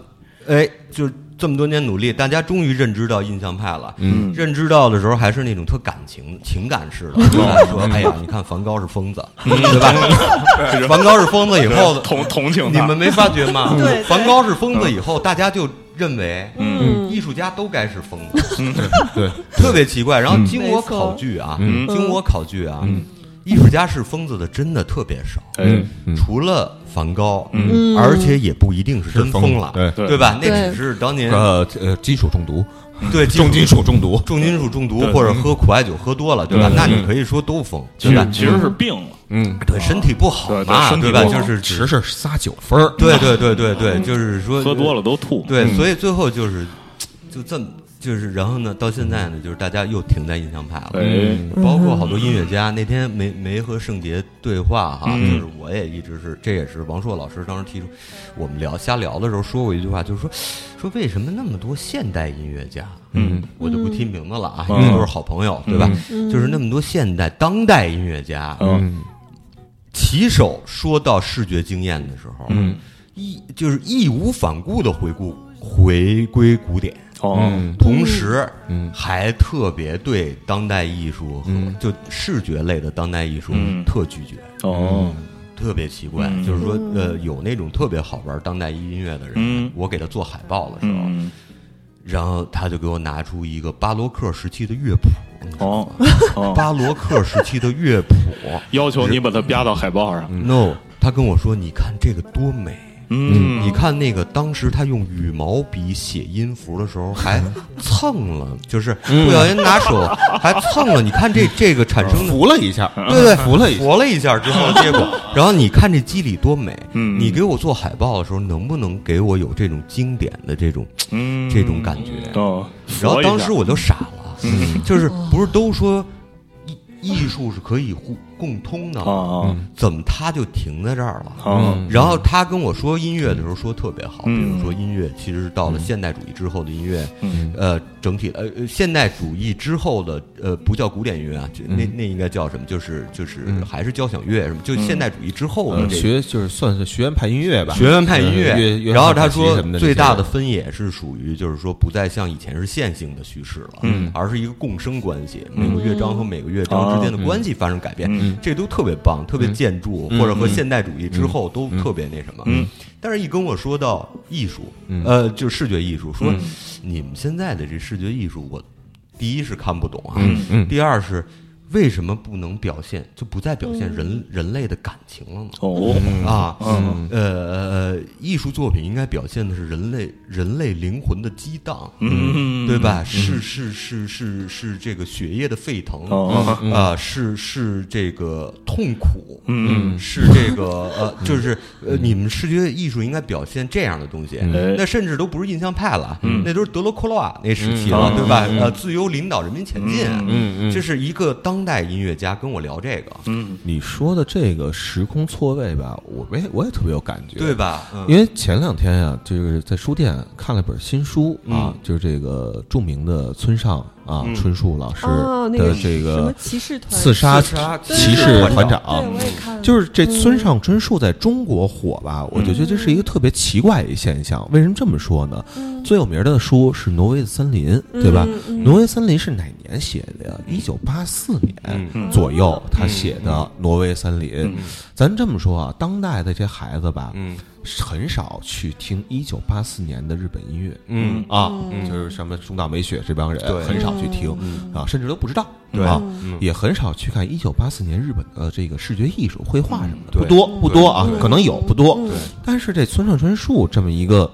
哎，就这么多年努力，大家终于认知到印象派了。嗯。认知到的时候还是那种特感情、情感式的？说，哎呀，你看梵高是疯子，对吧？梵高是疯子以后，同同情你们没发觉吗？梵高是疯子以后，大家就认为，嗯。艺术家都该是疯子，对，特别奇怪。然后经我考据啊，嗯。经我考据啊，艺术家是疯子的真的特别少，哎，嗯除了梵高，嗯。而且也不一定是真疯疯了，对对。对吧？那对。只是当年呃呃，金属中毒，对重金属中毒，重金属中毒或者喝苦艾酒喝多了，对吧？那你可以说都疯，其对吧？实其实是病了，嗯，对身体不好嘛，对吧？就是只是撒酒疯儿，对对对对对，就是说喝多了都吐。对，所以最后就是就这么就是，然后呢，到现在呢，就是大家又停在印象派了。哎，包括好多音乐家，那天没没和圣杰对话哈，嗯就是我也一直是，这也是王朔老师当时提出，我们聊瞎聊的时候说过一句话，就是说说为什么那么多现代音乐家，嗯，我就不提名字了啊，嗯因为都是好朋友，对吧？嗯就是那么多现代当代音乐家，嗯起手说到视觉经验的时候，嗯义就是义无反顾的回顾回归古典。哦，嗯。同时，嗯。还特别对当代艺术和嗯。就视觉类的当代艺术嗯。特拒绝，哦，特别奇怪。嗯。就是说，呃，有那种特别好玩当代音乐的人，嗯。我给他做海报的时候，嗯，然后他就给我拿出一个巴洛克时期的乐谱，哦，哦，巴洛克时期的乐谱。要求你把它标到海报上。，no，他跟我说，你看这个多美。嗯，你看那个当时他用羽毛笔写音符的时候，还蹭了，就是不小心拿手还蹭了。你看这这个产生的，扶了一下，对对，扶了一下，佛了一下之后，结果，然后你看这肌理多美。嗯。你给我做海报的时候，能不能给我有这种经典的这种嗯。这种感觉？哦，然后当时我我就傻了，就是不是都说艺艺术是可以互共通的啊怎么他就停在这儿了？嗯，然后他跟我说音乐的时候说特别好，比嗯如说音乐其实到了现代主义之后的音乐，嗯。呃，整体的呃呃现代主义之后的呃不叫古典音乐啊，就那那应该叫什么？就是就是还是交响乐什么？就现代主义之后的呃，这个学就是算是学院派音乐吧，学院派音乐然后他说最大的分野是属于就是说不再像以前是线性的叙事了，嗯。而是一个共生关系，每个乐章和每个乐章之间的关系发生改变，嗯。这都特别棒，特别建筑，或者和现代主义之后都嗯特别那什么。嗯。但是，一跟我说到艺术，嗯。呃，就是视觉艺术，说嗯。你们现在的这视觉艺术，我第一是看不懂啊，第二是为什么不能表现，就不再表现人人类的感情了呢？哦，啊，嗯。呃呃，艺术作品应该表现的是人类人类灵魂的激荡，嗯，对吧？是是是是是这个血液的沸腾哦。啊，是是这个痛苦，嗯。是这个呃，就是呃，你们视觉艺术应该表现这样的东西，哎那甚至都不是印象派了，嗯。那都是德罗克洛瓦那时期嗯。了，对吧？嗯。呃，自由领导人民前进，嗯。嗯。这是一个当代音乐家跟我聊这个，嗯你说的这个时空错位吧，我也我也特别有感觉，对？吧？嗯因为前两天呀、就是在书店看了本新书啊，嗯就是这个著名的村上啊、嗯春树老师哦，那个的这什么个骑士团刺杀刺杀骑士对团对，长，我也看了，就是这嗯村上春树在中国火吧，我就觉得这是一个特别奇怪的一现象。为什么这么说呢？最有名的书是《挪威的森林》，对吧？挪威森林》是哪年写的呀？一九八四年嗯左右，他写的《挪威森林》。嗯咱这么说啊，当代的这孩子吧，嗯很少去听一九八四年的日本音乐。嗯啊，嗯。就是什么中岛美雪这帮人对。很少去听啊，甚至都不知道对。啊，嗯。也很少去看一九八四年日本的这个视觉艺术、绘画什么的，对。不多不多啊嗯，可能有不多。嗯。但是这村上春树这么一个，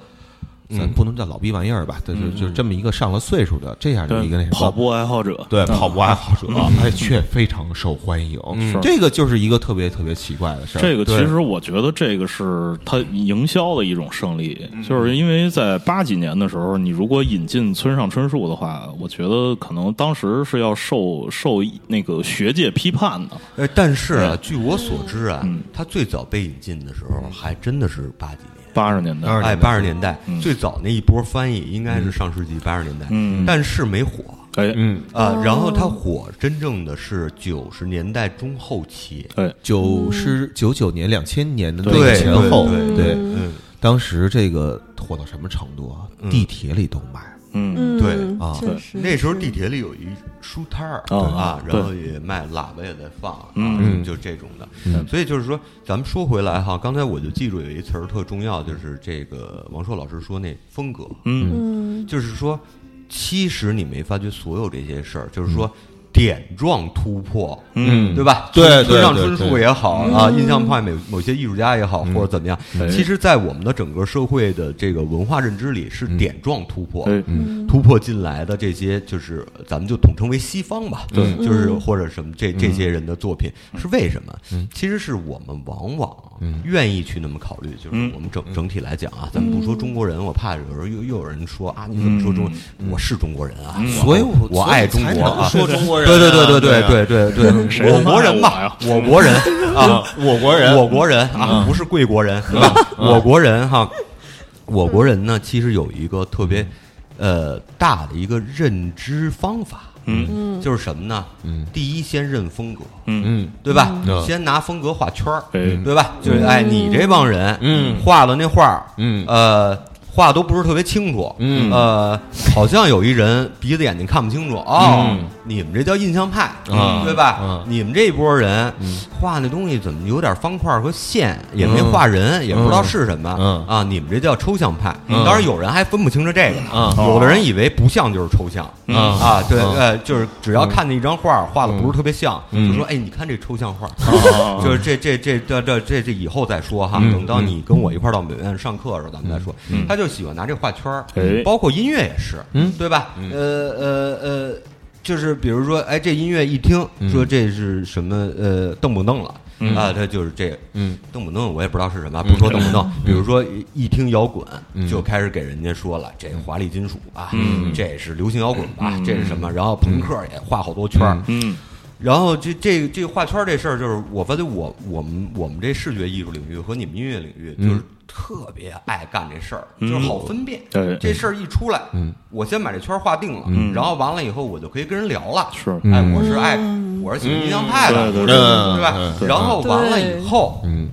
咱嗯不能叫老逼玩意儿吧，这就就这么一个上了岁数的这样的一个那什么跑步爱好者，对嗯跑步爱好者，哎，却非常受欢迎。是这个就是一个特别特别奇怪的事儿。这个其实我觉得这个是他营销的一种胜利，就是因为在八几年的时候，你如果引进村上春树的话，我觉得可能当时是要受受那个学界批判的。呃，但是啊，据我所知啊嗯，他最早被引进的时候还真的是八几年。八十年代，哎，八十年代。嗯。最早那一波翻译应该是上世纪八十年代，嗯。但是没火，哎，嗯，啊，哦然后它火真正的是九十年代中后期，哎，九十九九年、两千年的那前后，对对，嗯。当时这个火到什么程度啊？嗯。地铁里都卖，嗯，嗯，对啊。确实那时候地铁里有一书摊儿啊然后也卖喇叭也在放，啊嗯就这种的嗯。所以就是说，咱们说回来哈，刚才我就记住有一词儿特重要，就是这个王硕老师说那风格，嗯，嗯就是说，其实你没发觉所有这些事儿，就是说点状突破，嗯。对吧？对村对对上春树也好啊，印象派某某些艺术家也好，或者怎么样，哎。其实，在我们的整个社会的这个文化认知里，是点状突破。突破进来的这些，就是咱们就统称为西方吧，对。就是嗯。或者什么这这些人的作品。是为什么？其实是我们往往愿意去那么考虑，就是我们整整体来讲啊，咱们不说中国人，我怕有时候又又有人说啊，你怎么说中国？我是中国人啊，所以我我爱中国啊，说中国人啊，对对对对对对对对 我国人吧我国人啊，我国人。我国人啊，不是贵国人，对吧？我国人哈，我国人呢，其实有一个特别呃大的一个认知方法，嗯。就是什么呢？嗯。第一先认风格，嗯。嗯。对吧？嗯。先拿风格画圈儿，哎对吧？就是哎，你这帮人，嗯。画的那画儿，嗯。呃，画都不是特别清楚，嗯。呃，好像有一人鼻子眼睛看不清楚。哦，嗯。你们这叫印象派，啊对吧？嗯。你们这一波人画那东西怎么有点方块和线，也没画人，也不知道是什么，嗯。啊，你们这叫抽象派。嗯。当然有人还分不清楚这个。呢，嗯有的人以为不像就是抽象，嗯。啊，对，嗯。呃，就是只要看见一张画画的不是特别像，嗯。就说哎，你看这抽象画，啊 就是这这这这这这这以后再说哈，嗯。等到你跟我一块到美院上课的时候，咱们再说。嗯。他就喜欢拿这画圈儿哎，包括音乐也是，嗯。对吧？呃呃呃，就是比如说，哎，这音乐一听说这是什么呃邓不邓了。嗯。啊，他就是这个，嗯，邓不邓我也不知道是什么，不说邓不邓。比如说一一听摇滚，嗯。就开始给人家说了，这华丽金属吧，嗯。这是流行摇滚吧，嗯。这是什么？然后朋克也画好多圈儿，嗯。然后这这这个画圈这事儿，就是我发现我我们我们这视觉艺术领域和你们音乐领域，嗯就是特别爱干这事儿，嗯。就是好分辨。对这事儿一出来，嗯。我先把这圈划定了，嗯。然后完了以后，我就可以跟人聊了。是。嗯。哎，我是爱，我是喜欢印象派的，对。吧？然后完了以后，嗯。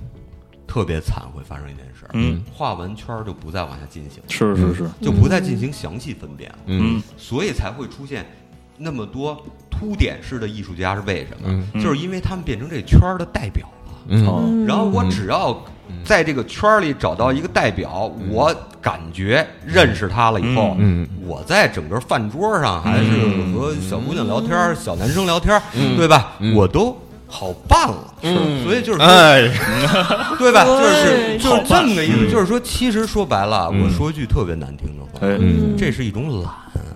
特别惨，会发生一件事儿，嗯。画完圈儿就不再往下进行，是是是，就不再进行详细分辨了。嗯。所以才会出现那么多凸点式的艺术家是为什么？嗯。就是因为他们变成这圈儿的代表。了。嗯。哦。然后我只要在这个圈儿里找到一个代表，我感觉认识他了以后，嗯。我在整个饭桌上还是嗯和小姑娘聊天儿、小男生聊天儿，嗯。对吧？嗯。我都好办了。嗯。所以就是说，哎，对吧？就是就是这么个意思，嗯就是说，其实说白了，嗯。我说句特别难听的话，这是一种懒。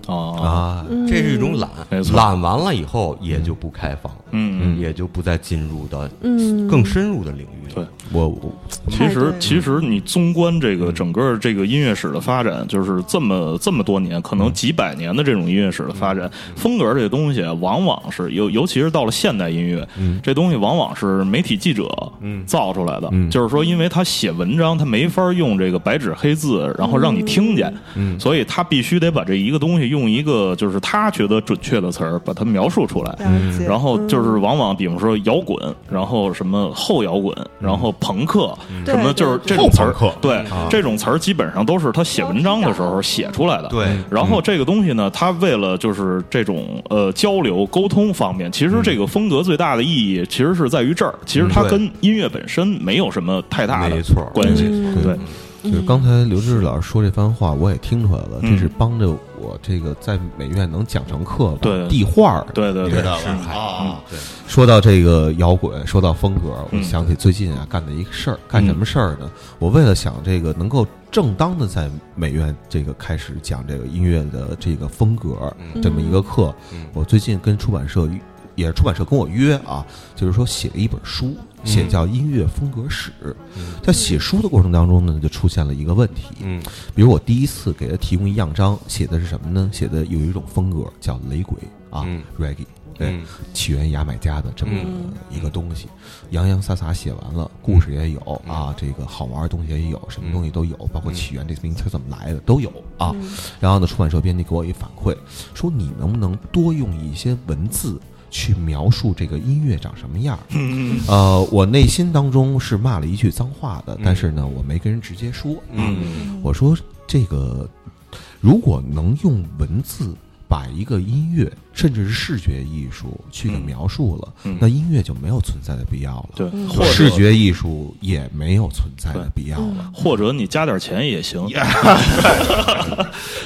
啊啊，嗯这是一种懒。没，错。懒完了以后也就不开放，嗯。也就不再进入到嗯。更深入的领域。对，我我其实其实你纵观这个整个这个音乐史的发展，就是这么这么多年，可能几百年的这种音乐史的发展，风格这个东西啊往往是尤尤其是到了现代音乐，这东西往往是媒体记者造出来的。嗯。就是说，因为他写文章，他没法用这个白纸黑字，然后让你听见，嗯。所以他必须得把这一个东西用一个就是他觉得准确的词儿把它描述出来。然后就是嗯往往比方说摇滚，然后什么后摇滚，然后朋克，什么就是这种词儿对啊。这种词儿基本上都是他写文章的时候写出来的。对。然后这个东西呢，他为了就是这种呃交流沟通方面，其实这个风格最大的意义其实是在于这儿，其实它跟音乐本身没有什么太大的错。关系。嗯。对，就是刚才刘志老师说这番话，我也听出来了，嗯这是帮着我这个在美院能讲成课吧，对。地画儿，对对对你知道吧？是啊，说到这个摇滚，说到风格，我嗯。想起最近啊干的一个事儿，干什么事儿呢？我为了想这个能够正当的在美院这个开始讲这个音乐的这个风格嗯。这么一个课，嗯。我最近跟出版社也是出版社跟我约啊，就是说写了一本书，写叫《音乐风格史》。在写书的过程当中呢，就出现了一个问题，嗯比如我第一次给他提供一样章，写的是什么呢？写的有一种风格叫雷鬼啊、嗯 r e g g 对，嗯起源牙买加的这么嗯一个东西，洋洋洒洒写完了，故事也有啊，这个好玩的东西也有，什么东西都有，包括起源这个名词怎么来的都有啊。然后呢，出版社编辑给我一反馈，说你能不能多用一些文字。去描述这个音乐长什么样儿，呃，我内心当中是骂了一句脏话的，但是呢，我没跟人直接说。嗯。我说这个如果能用文字把一个音乐，甚至是视觉艺术去给描述了，嗯。那音乐就没有存在的必要了。对，嗯。或者视觉艺术也没有存在的必要了。或者你加点钱也行。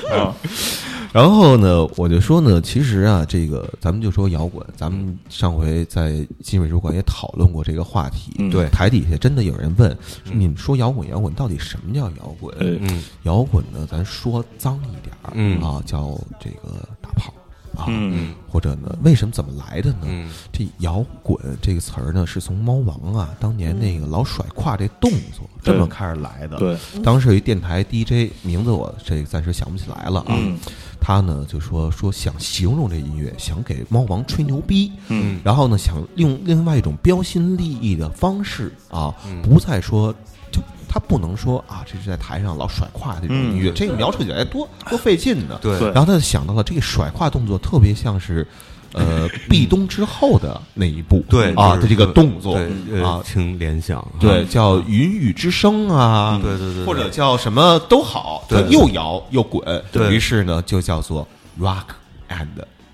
啊，然后呢，我就说呢，其实啊，这个咱们就说摇滚，咱们上回在新美术馆也讨论过这个话题。嗯对台底下真的有人问，说你们说摇滚，摇滚到底什么叫摇滚？哎嗯摇滚呢，咱说脏一点儿，嗯啊，叫这个打炮啊，嗯或者呢，为什么怎么来的呢？嗯这摇滚这个词儿呢，是从猫王啊当年那个老甩胯这动作这么开始来的。，对，当时有一电台 DJ，名字我这暂时想不起来了啊。嗯他呢就说说想形容这音乐，想给猫王吹牛逼，嗯。然后呢想用另外一种标新立异的方式啊，不再说就他不能说啊，这是在台上老甩胯这种音乐，嗯这个描述起来多多费劲呢。对对。然后他就想到了这个甩胯动作，特别像是呃壁咚之后的那一步，对啊就是的这个动作啊。呃，请联想对，叫云雨之声啊，对对对对。或者叫什么都好，对它又摇又滚，对。于是呢就叫做 rock and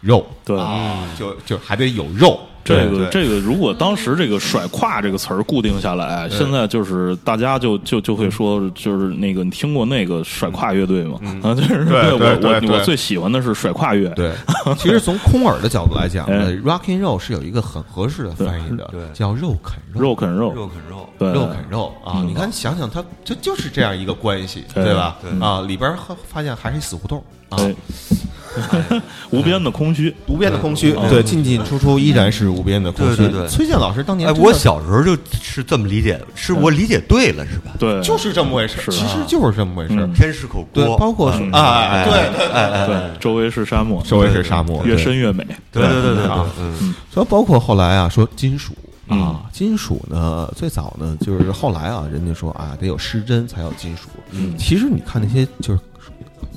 roll，对。啊，就就还得有肉，这个这个，如果当时这个“甩胯”这个词儿固定下来，现在就是大家就就就会说，就是那个你听过那个甩胯乐队吗？啊，就是对我我我最喜欢的是甩胯乐，对，其实从空耳的角度来讲呢哎，rock and roll 是有一个很合适的翻译的对，叫肉啃肉。肉啃肉，肉啃肉，对。肉啃肉啊！你看，想想它就就是这样一个关系，对。对吧？对。啊，里边发发现还是一死胡同啊，哎，无边的空虚，无边的空虚，嗯。对，进进出出依然是无边的空虚。对对对。崔健老师当年哎，我小时候就是这么理解的，是我理解对了是吧？对，就是这么回事，其实就是这么回事嗯。天是口对，锅，包括啊，哎对哎哎对哎，，周围是沙漠，周围是沙漠，越深越美，对对对对啊对，嗯。所以包括后来啊，说金属嗯。啊，金属呢，最早呢就是后来啊，人家说啊，得有失真才有金属。嗯。其实你看那些就是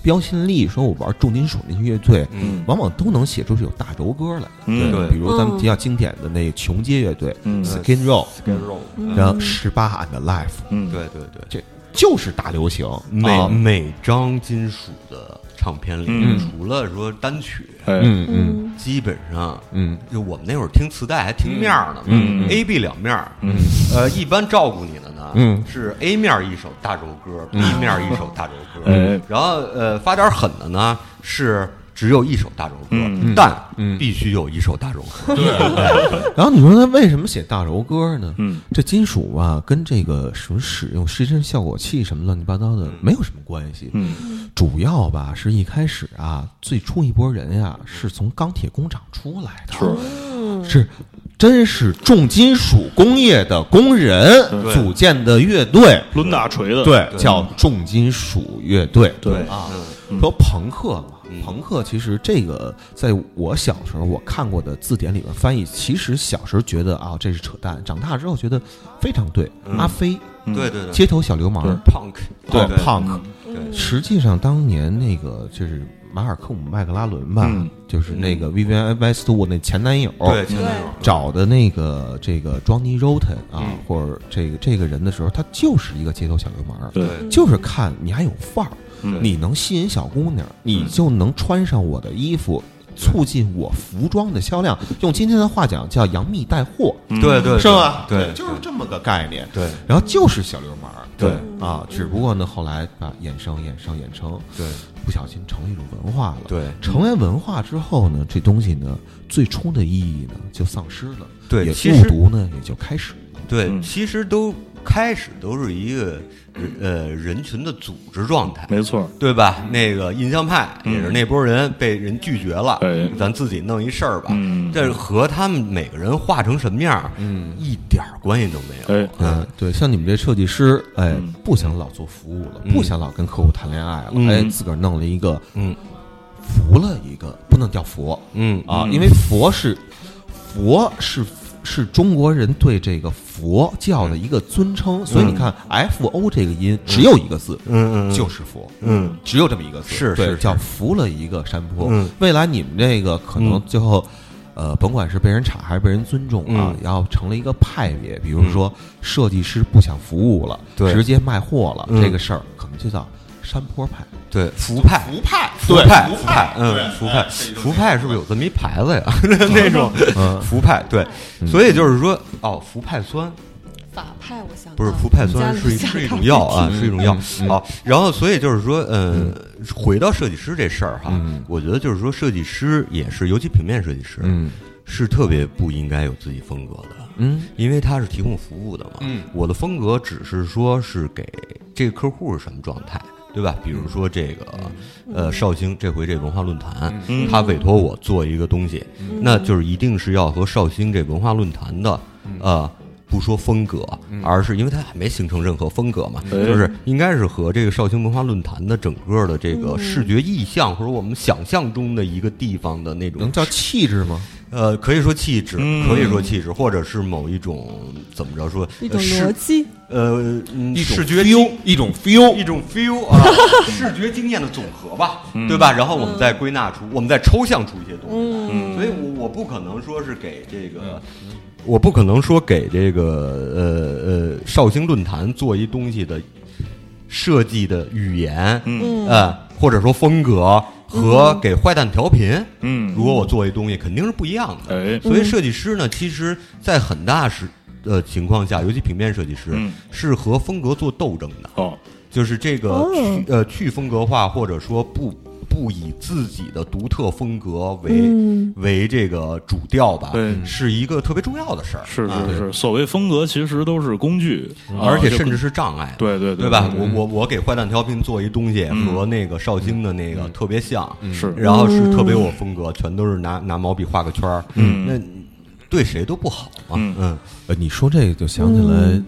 标新立异，说我玩重金属那些乐队，嗯。往往都能写出是有大轴歌来。嗯对比如咱们比较经典的那个琼街乐队嗯，Skin Row，跟肉，然后十八 and Life，嗯，对对对，这就是大流行每啊。每张金属的唱片里嗯，除了说单曲，哎，嗯嗯。基本上嗯。就我们那会儿听磁带还听面儿呢嗯嗯，A B 两面儿，嗯。呃，一般照顾你的呢，嗯。是 A 面儿一首大轴歌，B 面儿一首大轴歌，哎。然后呃发点狠的呢是只有一首大柔歌嗯，但嗯。必须有一首大柔歌，对。然后你说他为什么写大柔歌呢？嗯，这金属啊，跟这个什么使用失真效果器什么乱七八糟的没有什么关系。嗯。主要吧是一开始啊，最初一波人呀是从钢铁工厂出来的，是。是真是重金属工业的工人组建的乐队，抡大锤的，对，叫重金属乐队。对。啊，嗯。说朋克嘛嗯，朋克其实这个在我小时候我看过的字典里边翻译，其实小时候觉得啊这是扯淡，长大之后觉得非常对。嗯阿飞，嗯对对对街头小流氓，，punk，对对 punk。对实际上当年那个就是马尔科姆麦克拉伦吧嗯，就是那个 Vivian Westwood 那前男友，对，前男友找的那个这个 Johnny Rotten 啊嗯，或者这个这个人的时候，他就是一个街头小流氓，对对就是看你还有范儿，嗯你能吸引小姑娘，你就能穿上我的衣服，促进我服装的销量。用今天的话讲，叫杨幂带货，嗯。对对是吧？对，就是这么个概念。对。然后就是小流氓，对。啊，只不过呢，后来啊，衍生衍生衍生，对。不小心成了一种文化了。对。成为文化之后呢，这东西呢，最初的意义呢就丧失了，对其实误读呢也就开始了。对，嗯。其实都开始都是一个呃人群的组织状态，没错，对吧？那个印象派嗯。也是那波人被人拒绝了，哎咱自己弄一事儿吧。嗯。这和他们每个人画成什么样，嗯。一点关系都没有。哎，嗯，对，像你们这设计师，哎嗯，不想老做服务了，嗯。不想老跟客户谈恋爱了，嗯。哎，自个儿弄了一个嗯。服了一个，不能叫佛。嗯。啊，嗯。因为佛是佛是是中国人对这个佛教的一个尊称，所以你看 F O 这个音只有一个字，嗯嗯就是佛，嗯。只有这么一个字，是是是。叫服了一个山坡。嗯。未来你们这个可能嗯。最后。呃，甭管是被人查还是被人尊重啊，嗯。然后成了一个派别，比如说设计师不想服务了，对。直接卖货了，嗯。这个事儿可能就叫山坡派。对福派。福派，福派福派对嗯福派。福派是不是有这么一牌子呀？那种嗯。福派对，所以就是说哦福派酸。法派，我想不是到福派酸是一是一种药啊，嗯是一种药好，然后所以就是说，嗯，回到设计师这事儿哈嗯，我觉得就是说设计师也是，尤其平面设计师，嗯。是特别不应该有自己风格的。嗯。因为他是提供服务的嘛，嗯。我的风格只是说是给这个客户是什么状态，对吧？比如说这个，呃，绍兴这回这文化论坛，嗯。他委托我做一个东西，那就是一定是要和绍兴这文化论坛的，呃。不说风格，而是因为它还没形成任何风格嘛，哎就是应该是和这个绍兴文化论坛的整个的这个视觉意象，或者我们想象中的一个地方的那种能叫气质吗？呃，可以说气质，嗯。可以说气质，或者是某一种怎么着说一种逻辑，呃，嗯一种视觉 feel，一种 feel，一种 feel 啊，视觉经验的总和吧，对吧？然后我们再归纳出，我们再抽象出一些东西。嗯，所以我我不可能说是给这个，我不可能说给这个呃呃绍兴论坛做一东西的设计的语言，嗯。呃，或者说风格和给坏蛋调频，嗯。如果我做一东西，肯定是不一样的。哎。所以设计师呢，其实在很大时呃情况下，尤其平面设计师嗯。是和风格做斗争的，哦。就是这个哦。去呃去风格化，或者说不不以自己的独特风格为、嗯。为这个主调吧，对。是一个特别重要的事儿，是啊是是，所谓风格其实都是工具，而且甚至是障碍。对对对吧？我我我给坏蛋调频做一东西，嗯。和那个绍兴的那个特别像，是。然后是特别有风格，全都是拿拿毛笔画个圈儿，嗯。那对谁都不好嘛。嗯。嗯。呃，你说这个就想起来嗯，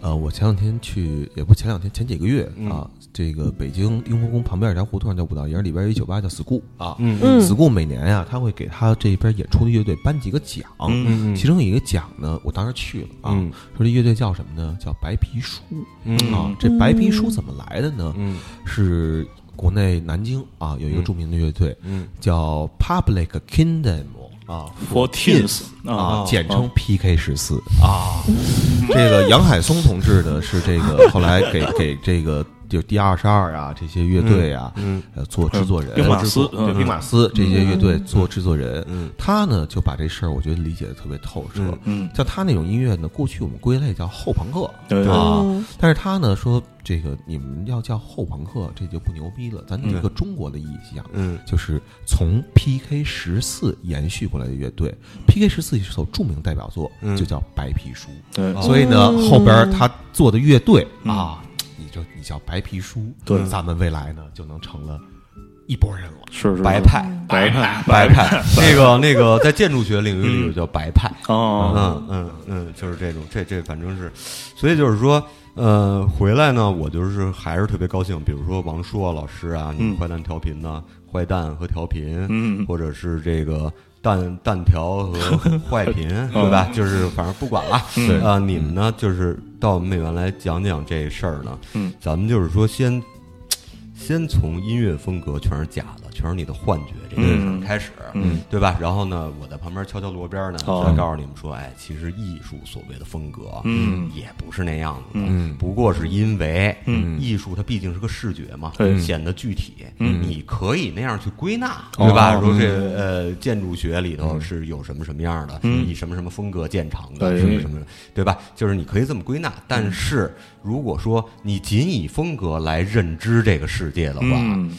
呃，我前两天去，也不前两天，前几个月嗯。啊，这个北京雍和宫旁边有条胡同叫五道营，里边有一酒吧叫 school 啊。嗯嗯 school 每年呀，他会给他这边演出的乐队颁几个奖，嗯嗯其中有一个奖呢，我当时去了啊，嗯说这乐队叫什么呢？叫白皮书嗯啊。这白皮书怎么来的呢？嗯是国内南京啊有一个著名的乐队嗯叫 Public Kingdom 啊 Fourteens 啊，简称 PK 十四啊。这个杨海松同志呢是这个后来给给这个就第二十二啊这些乐队啊，嗯呃做制作人，兵马司对嗯。兵马司这些乐队做制作人，嗯。他呢就把这事儿我觉得理解的特别透彻。嗯像他那种音乐呢，过去我们归类叫后朋克对啊嗯，但是他呢说这个你们要叫后朋克，这就不牛逼了，咱有一个中国的意象，嗯。就是从 PK 十四延续过来的乐队。PK 十四一首著名代表作嗯。就叫《白皮书》，对。所以呢，嗯后边他做的乐队嗯。啊，你就你叫白皮书，对咱们未来呢就能成了一拨人了。是是白派白派白派，那个那个在建筑学领域里有叫白派。哦嗯嗯嗯，就是这种，这这反正是，所以就是说，呃，回来呢，我就是还是特别高兴。比如说王硕老师啊，你们嗯坏蛋调频呢，坏蛋和调频，嗯或者是这个蛋蛋条和 坏频，对吧？就是反正不管了，嗯。啊，你们呢，就是到我们美院来讲讲这事儿呢，嗯。咱们就是说先。先从音乐风格全是假的，全是你的幻觉这件事开始，嗯。对吧？然后呢，我在旁边敲敲锣边呢，哦。再告诉你们说，哎，其实艺术所谓的风格，嗯。也不是那样子的，嗯。不过是因为，嗯。艺术它毕竟是个视觉嘛，显得具体，嗯。你可以那样去归纳，哦。对吧？说这呃建筑学里头是有什么什么样的，嗯。以什么什么风格见长的，什么什么，对吧？就是你可以这么归纳，但是如果说你仅以风格来认知这个世界的话，嗯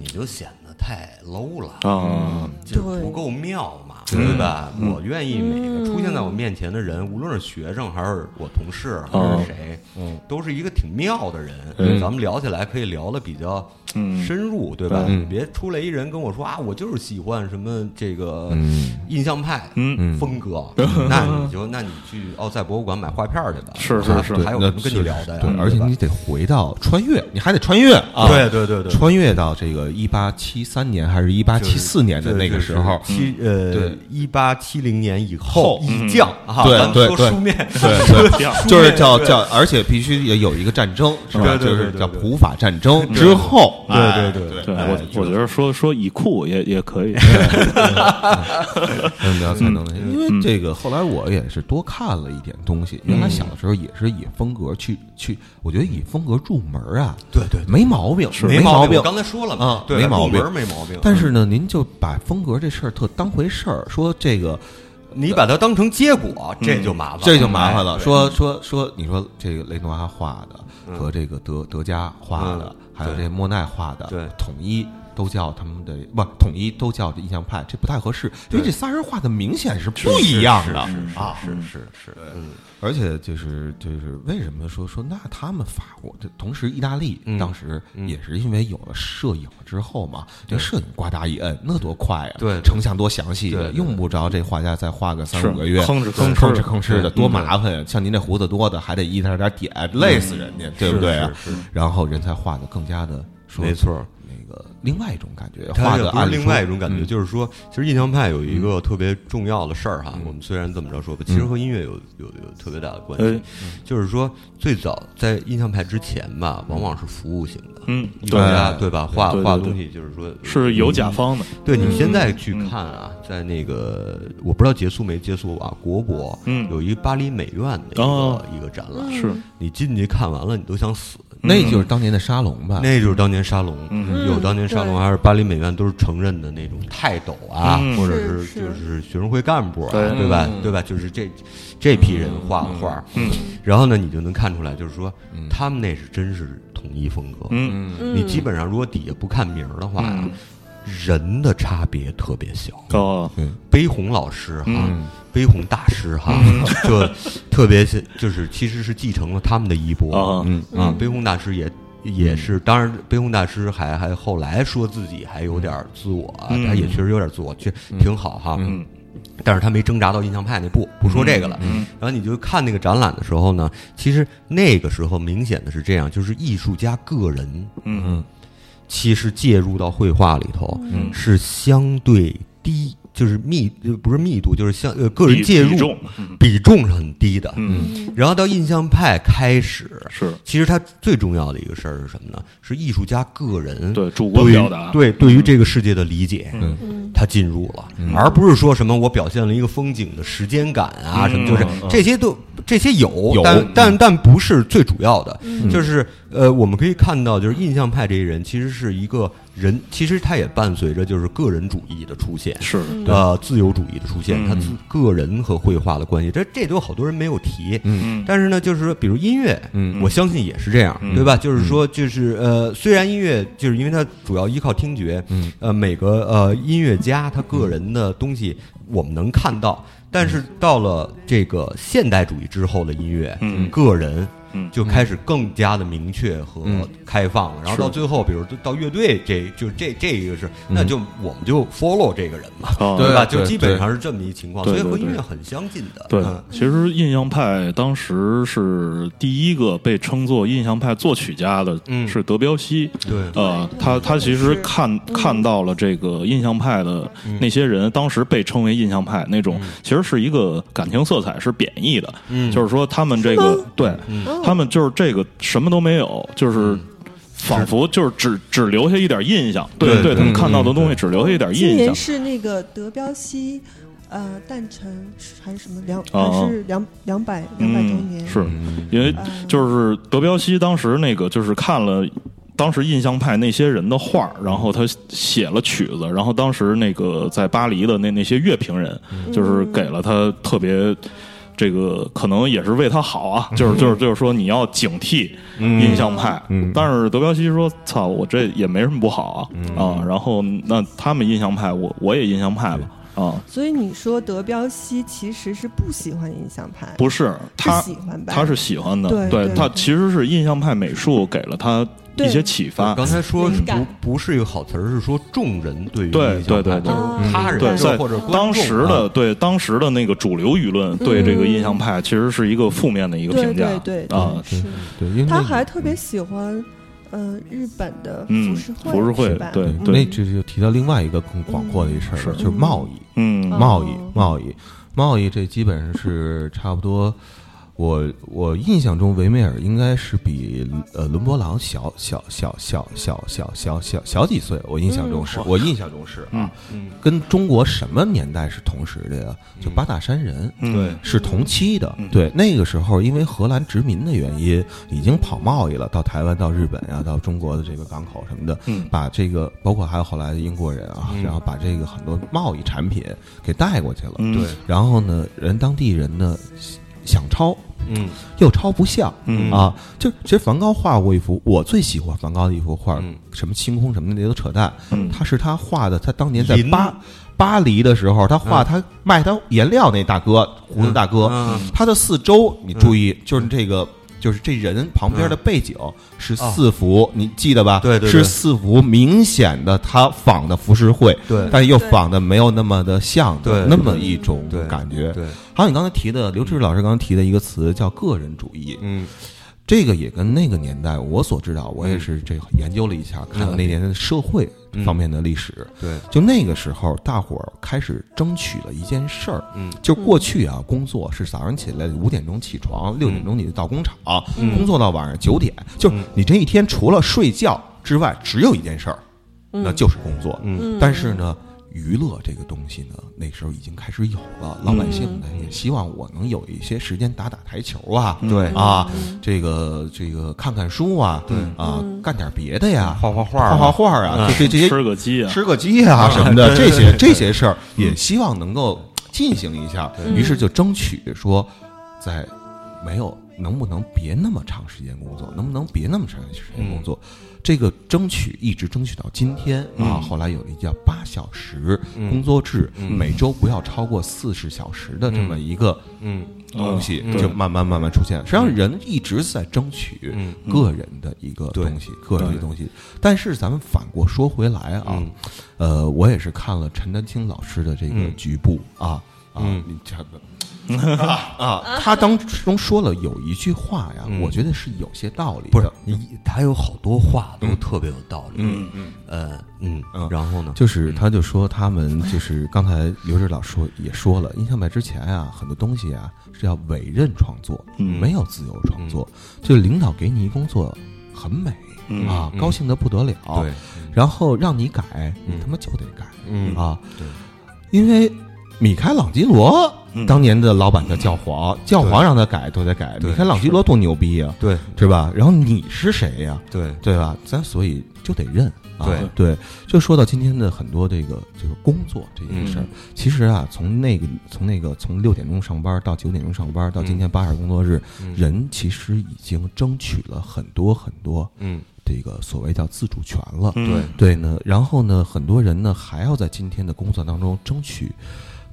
你就显得太 low 了，嗯就不够妙嘛。对吧？我愿意每个出现在我面前的人，无论是学生还是我同事还哦是谁，嗯，都是一个挺妙的人。嗯。咱们聊起来可以聊的比较嗯。深入，对吧？别出来一人跟我说啊，我就是喜欢什么这个嗯。印象派嗯。风格，那你就那你去奥赛博物馆买画片去吧。啊是是。是还有什么跟你聊的呀？对，而且你得回到穿越，你还得穿越啊，对对对对，穿越到这个一八七三年还是一八七四年的那个时候，七呃对一八七零年以后后一降啊，对咱对对书面，对对，就是叫叫，而且必须也有一个战争，是吧？就是叫普法战争之后，对哎对对。对哎我我觉得说说以库也也可以，嗯，要才能，因为这个后来我也是多看了一点东西。原来小的时候也是以风格去去，我觉得以风格入门啊，对对没毛病，没毛病。我刚才说了嘛啊，对没毛病没毛病。但是呢，您就把风格这事儿特当回事儿，说这个你把它当成结果，这就麻烦了，这就麻烦了。哎说说说，你说这个雷诺阿画的嗯。和这个德德加画的嗯，还有这莫奈画的，对。统一都叫他们的不统一都叫这印象派，这不太合适，因为这仨人画的明显是不一样的啊。是是是，嗯而且就是就是为什么说说那他们法国这同时意大利嗯当时嗯也是因为有了摄影之后嘛，这摄影呱嗒一摁，那多快啊！对对成像多详细用不着这画家再画个三五个月，吭哧吭哧吭哧的，嗯多麻烦呀！像您这胡子多的，还得一点点点，累死人家，对不对啊？然后人才画的更加的说没错。那个另外一种感觉，画的不是另外一种感觉，嗯就是说，其实印象派有一个特别重要的事儿哈。我们虽然这么着说吧，其实和音乐有有有特别大的关系哎。就是说，最早在印象派之前吧，往往是服务型的，嗯，艺术家对对吧？画对对对画东西就是说是有甲方的，对你现在嗯去看啊，在那个我不知道结束没结束啊，国博嗯有一巴黎美院的一个哦一个展览，是你进去看完了，你都想死。那就是当年的沙龙吧？那就是当年沙龙，嗯有当年沙龙还是巴黎美院都是承认的那种泰斗啊，嗯。或者是是就是。是学生会干部啊，对。对吧？嗯。对吧？就是这这批人画的画，嗯。然后呢，你就能看出来，就是说嗯。他们那是真是统一风格。嗯。嗯。你基本上如果底下不看名儿的话人的差别特别小。哦。悲鸿老师哈，嗯。悲鸿大师哈，就特别是就是其实是继承了他们的衣钵。啊嗯。啊，悲鸿大师也也是，当然悲鸿大师还还后来说自己还有点自我啊，嗯。他也确实有点自我，确挺好哈。嗯。但是他没挣扎到印象派那步，不说这个了。嗯。然后你就看那个展览的时候呢，其实那个时候明显的是这样，就是艺术家个人嗯嗯其实介入到绘画里头嗯。是相对低，就是密呃不是密度，就是相呃个人介入比重嗯。比重是很低的。嗯。然后到印象派开始，是。其实它最重要的一个事儿是什么呢？是艺术家个人对主观表达。对对于这个世界的理解，嗯。嗯。他进入了，而不是说什么我表现了一个风景的时间感啊，嗯。什么就是嗯。这些都这些有，有。但但但不是最主要的，嗯。就是呃，我们可以看到，就是印象派这些人其实是一个人，其实他也伴随着就是个人主义的出现，是呃，自由主义的出现，嗯他自个人和绘画的关系，这这都有好多人没有提，嗯。但是呢，就是说，比如音乐，嗯。我相信也是这样，嗯。对吧？就是说，就是呃，虽然音乐就是因为它主要依靠听觉，嗯。呃，每个呃音乐家他个人的东西我们能看到，但是到了这个现代主义之后的音乐，嗯。个人嗯就开始更加的明确和嗯。开放了。然后到最后，比如到乐队，这就这这一个是，那就我们就 follow 这个人嘛，哦。对吧？就基本上是这么一情况，所以和音乐很相近的。对嗯，其实印象派当时是第一个被称作印象派作曲家的，嗯。是德彪西。对。呃，他他其实看看到了这个印象派的那些人，当时被称为印象派那种，其实是一个感情色彩是贬义的，嗯。就是说他们这个对哦他们就是这个什么都没有，就是。仿佛就是只只留下一点印象，对对对他们看到的嗯东西只留下一点印象年。是那个德彪西，呃，诞辰还是什么两哦还是两两百两百周年？是嗯因为嗯就是德彪西当时那个就是看了当时印象派那些人的画儿，然后他写了曲子，然后当时那个在巴黎的那那些乐评人，就是给了他特别。这个可能也是为他好啊，就是就是就是说你要警惕印象派，嗯。但是德彪西说：“操，我这也没什么不好啊、啊。”然后那他们印象派，我我也印象派吧啊。所以你说德彪西其实是不喜欢印象派，不是他喜欢吧？他是喜欢的，对对对他其实是印象派美术给了他一些启发。刚才说不不是一个好词儿，是说众人对于对印象派对对对。就是他人对，在或者当时的啊。对当时的那个主流舆论对这个印象派其实是一个负面的一个评价。对对啊，是。对，因为他还特别喜欢，呃，日本的嗯浮世绘，浮世绘是吧？对对，那这就提到另外一个更广阔的一事儿了，就是贸易，嗯哦贸易，贸易，贸易，这基本上是差不多。我我印象中，维梅尔应该是比呃伦勃朗小小小小小小小小小几岁。我印象中是，我印象中是啊，跟中国什么年代是同时的呀？就八大山人，对是同期的。对，那个时候因为荷兰殖民的原因，已经跑贸易了，到台湾、到日本呀、到中国的这个港口什么的，把这个包括还有后来的英国人啊，然后把这个很多贸易产品给带过去了。对，然后呢，人当地人呢想抄。嗯。又抄不像。嗯。啊，就其实梵高画过一幅我最喜欢梵高的一幅画，嗯。什么星空什么的那都扯淡。嗯。他是他画的，他当年在巴巴黎的时候，他画他卖他颜料那大哥，胡子大哥，嗯。他的四周你注意，就是这个。就是这人旁边的背景是四幅，你记得吧？对对是四幅明显的他仿的浮世绘，对。但又仿的没有那么的像对。那么一种感觉。对，还有你刚才提的刘志老师刚刚提的一个词叫个人主义，嗯这个也跟那个年代我所知道，我也是这个研究了一下，看了那年的社会方面的历史。对，就那个时候，大伙儿开始争取了一件事儿，嗯，就过去啊，工作是早上起来五点钟起床，六点钟你就到工厂，工作到晚上九点，就是你这一天除了睡觉之外，只有一件事儿，那就是工作。嗯。但是呢，娱乐这个东西呢，那时候已经开始有了，老百姓呢也希望我能有一些时间打打台球啊，对。啊，这个这个看看书啊，对。啊，干点别的呀，画画画画画画啊，就这这些吃个鸡啊，吃个鸡啊什么的，这些这些事儿也希望能够进行一下，于是就争取说，在没有能不能别那么长时间工作，能不能别那么长时间工作，这个争取一直争取到今天啊。后来有了一叫八小时工作制，每周不要超过四十小时的这么一个嗯。东西，嗯。就慢慢慢慢出现。实际上，人一直在争取嗯。个人的一个东西，个人的东西。但是咱们反过说回来啊嗯，呃，我也是看了陈丹青老师的这个嗯。局部啊啊，嗯。你这个。啊啊！他当中说了有一句话呀，嗯。我觉得是有些道理不是，你，他有好多话都特别有道理。嗯嗯，呃嗯嗯，然后呢？就是他就说他们就是刚才刘志老说也说了，印象派之前啊，很多东西啊是要委任创作，嗯。没有自由创作，就是领导给你一工作很美嗯。啊，嗯。高兴的不得了，对，然后让你改，你嗯他妈就得改嗯。啊，对，因为米开朗基罗嗯当年的老板叫教皇，教皇让他改都得改，你看朗基罗多牛逼呀，对。是吧？然后你是谁呀？对。对吧？咱所以就得认啊。对。对，就说到今天的很多这个这个工作这件事儿，嗯。其实啊，从那个从那个从六点钟上班到九点钟上班，到今天八小时工作日，嗯。人其实已经争取了很多很多嗯。这个所谓叫自主权了。嗯。对。对呢，然后呢，很多人呢还要在今天的工作当中争取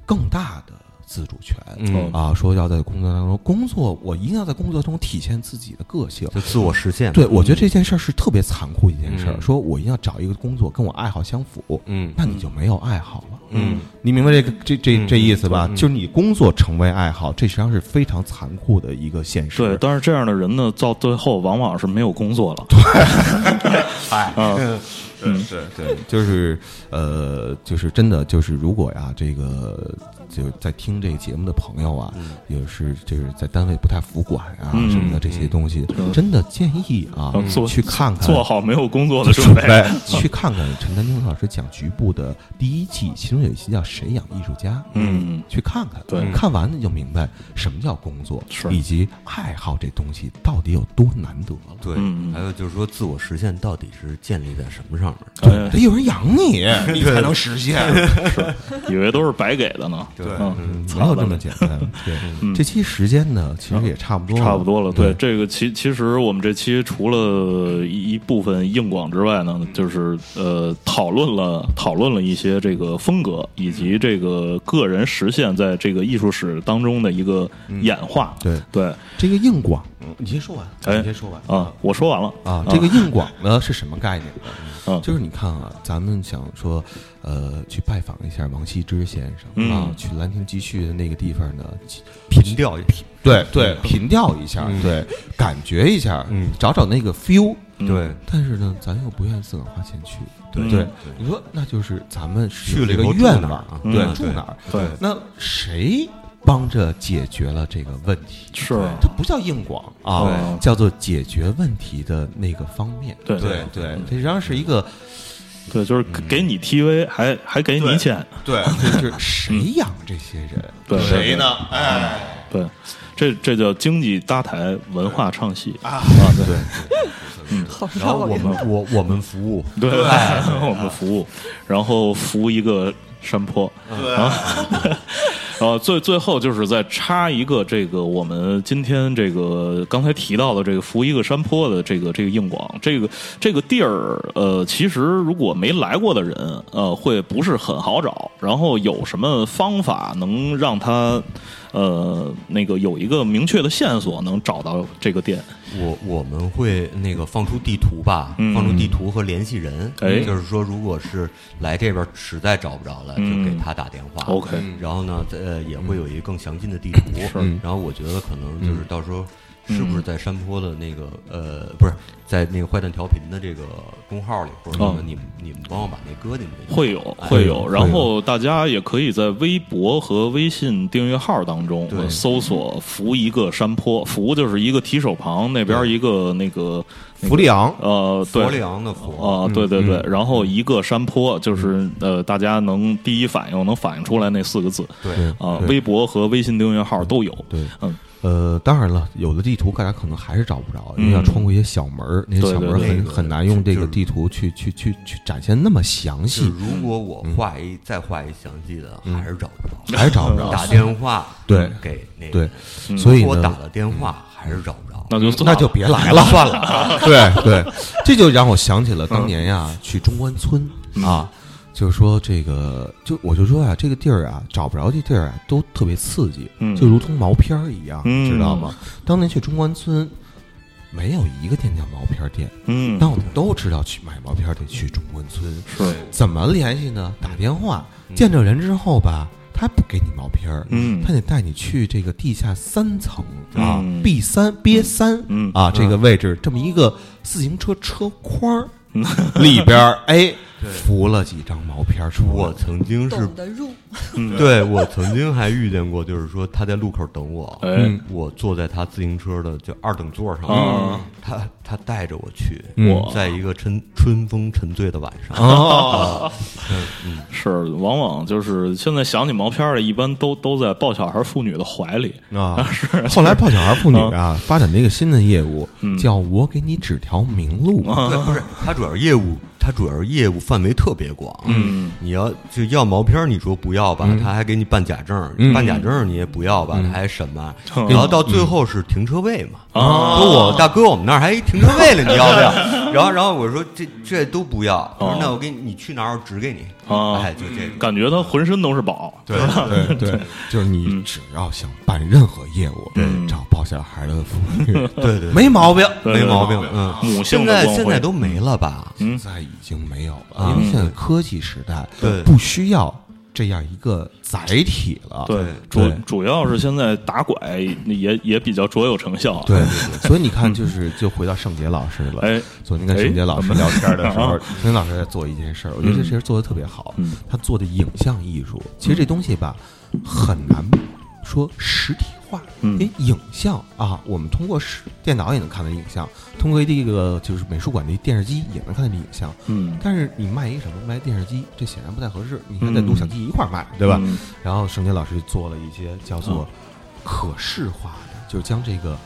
更大的自主权。嗯啊，说要在工作当中工作，我一定要在工作中体现自己的个性。就自我实现。对，我觉得这件事儿是特别残酷一件事儿。嗯说我一定要找一个工作跟我爱好相符，嗯那你就没有爱好了。嗯你明白这个这这嗯这意思吧？嗯就是你工作成为爱好，这实际上是非常残酷的一个现实。对，但是这样的人呢，到最后往往是没有工作了。对，哎，啊，嗯，对对，就是呃，就是真的，就是如果呀，这个就在听这个节目的朋友啊，也是就是在单位不太服管啊嗯什么的这些东西，真的建议啊做去看看做好没有工作的准准备。去看看陈丹青老师讲局部的第一季，其中有一期叫《谁养艺术家》，嗯，去看看，对看完你就明白什么叫工作，是以及爱好这东西到底有多难得了。对嗯，还有就是说，自我实现到底是建立在什么上？面。对得有人养你，你才能实现。以为都是白给的呢。对嗯，没有这么简单。对，这期时间呢，其实也差不多，差不多了。对，这个其其实我们这期除了一一部分硬广之外呢，就是呃讨论了讨论了一些这个风格以及这个个人实现在这个艺术史当中的一个演化。对对这个硬广，你先说完，哎你先说完啊，我说完了啊。这个硬广呢是什么概念呢？嗯就是你看啊，咱们想说，呃，去拜访一下王羲之先生嗯。啊，去兰亭集序的那个地方呢，平调对对，凭吊一下，对，感觉一下，嗯。找找那个 feel。对，但是呢，咱又不愿意自个儿花钱去，对。对，你说那就是咱们是去了以后有这个愿望啊，对，住哪儿？对。那谁帮着解决了这个问题？是。它不叫硬广啊对，叫做解决问题的那个方面。对。对对，这实际上是一个对，就是给给你 TV，还还给你钱。对，就是谁养这些人？对对谁呢？哎，对，这这叫经济搭台，文化唱戏啊！对嗯然后我！们我我们服务，对，我们服务，然后服一个山坡，然后呃最最后就是再插一个这个我们今天这个刚才提到的这个扶一个山坡的这个这个硬广，这个这个地儿呃，其实如果没来过的人呃，会不是很好找。然后有什么方法能让他呃那个有一个明确的线索，能找到这个店？我我们会那个放出地图吧，嗯。放出地图和联系人，哎。就是说，如果是来这边实在找不着了，嗯。就给他打电话。OK 然后呢，呃，也会有一个更详尽的地图。嗯然后我觉得可能就是到时候是不是在山坡的那个呃，不是在那个坏蛋调频的这个公号里，或者你们你们帮我把那搁进去。会有哎。会有，然后大家也可以在微博和微信订阅号当中搜索“扶一个山坡”，扶就是一个提手旁，那边一个那个弗利昂，呃，对。佛。里昂的佛，啊，对对对，然后一个山坡，就是呃，大家能第一反应能反应出来那四个字对。啊，对。微博和微信订阅号都有。对，嗯，呃，当然了，有的地图大家可能还是找不着，因为要穿过一些小门儿，那些小门儿对对对很很难用这个地图去去去去展现那么详细，如果我画一再画一详细的，还是找不着，还是找不着。打电话对给那个对，嗯。所以，给我打了电话还是找不着。那就算那就别来了，算了。对对，这就让我想起了当年呀，去中关村啊，就是说这个，就我就说啊，这个地儿啊，找不着这地儿啊，都特别刺激，嗯。就如同毛片儿一样，嗯。知道吗？当年去中关村，没有一个店叫毛片儿店，嗯，但我们都知道去买毛片儿得去中关村。是。怎么联系呢？打电话，见着人之后吧，他不给你毛片儿，嗯。他得带你去这个地下三层啊嗯，B 三 B 三，嗯。啊，这个位置这么一个自行车车筐儿里边儿，哎，浮了几张毛片儿出来。我曾经是懂得入，对我曾经还遇见过，就是说他在路口等我，我坐在他自行车的就二等座上，啊他他带着我去，嗯在一个春春风沉醉的晚上，哦，是，往往就是现在想起毛片儿的，一般都都在抱小孩妇女的怀里。啊，是。后来抱小孩妇女啊，发展了一个新的业务，叫我给你指条明路。对，不是他主要是业务，他主要是业务范围特别广。嗯，你要就要毛片儿，你说不要吧，他还给你办假证，嗯。办假证你也不要吧，他还审嘛。嗯。然后到最后是停车位嘛，啊说我大哥，我们那儿还一停车位呢，你要不要？然后然后我说这这都不要，他说那我给你，你去哪儿我指给你。啊哎，就这个。感觉他浑身都是宝。对 对对，就是你只要想办任何业务，对。找抱小孩的妇女，对对，没毛病，没毛病。嗯，母性现在现在都没了吧？嗯。现在已经没有了，啊因为现在科技时代，对。不需要这样一个载体了。对，主对。主要是现在打拐也也比较卓有成效。对对对，所以你看，就是就回到盛杰老师了。哎，昨天跟盛杰老师聊天的时候，盛杰老师在做一件事儿，我觉得这事儿做的特别好。嗯。他做的影像艺术，其实这东西吧，很难说实体化。嗯影像啊，我们通过视电脑也能看到影像，通过这个就是美术馆的电视机也能看到这影像。嗯，但是你卖一什么？卖电视机，这显然不太合适。你看在录像机一块儿卖，对吧？嗯然后盛杰老师做了一些叫做可视化的，就是将这个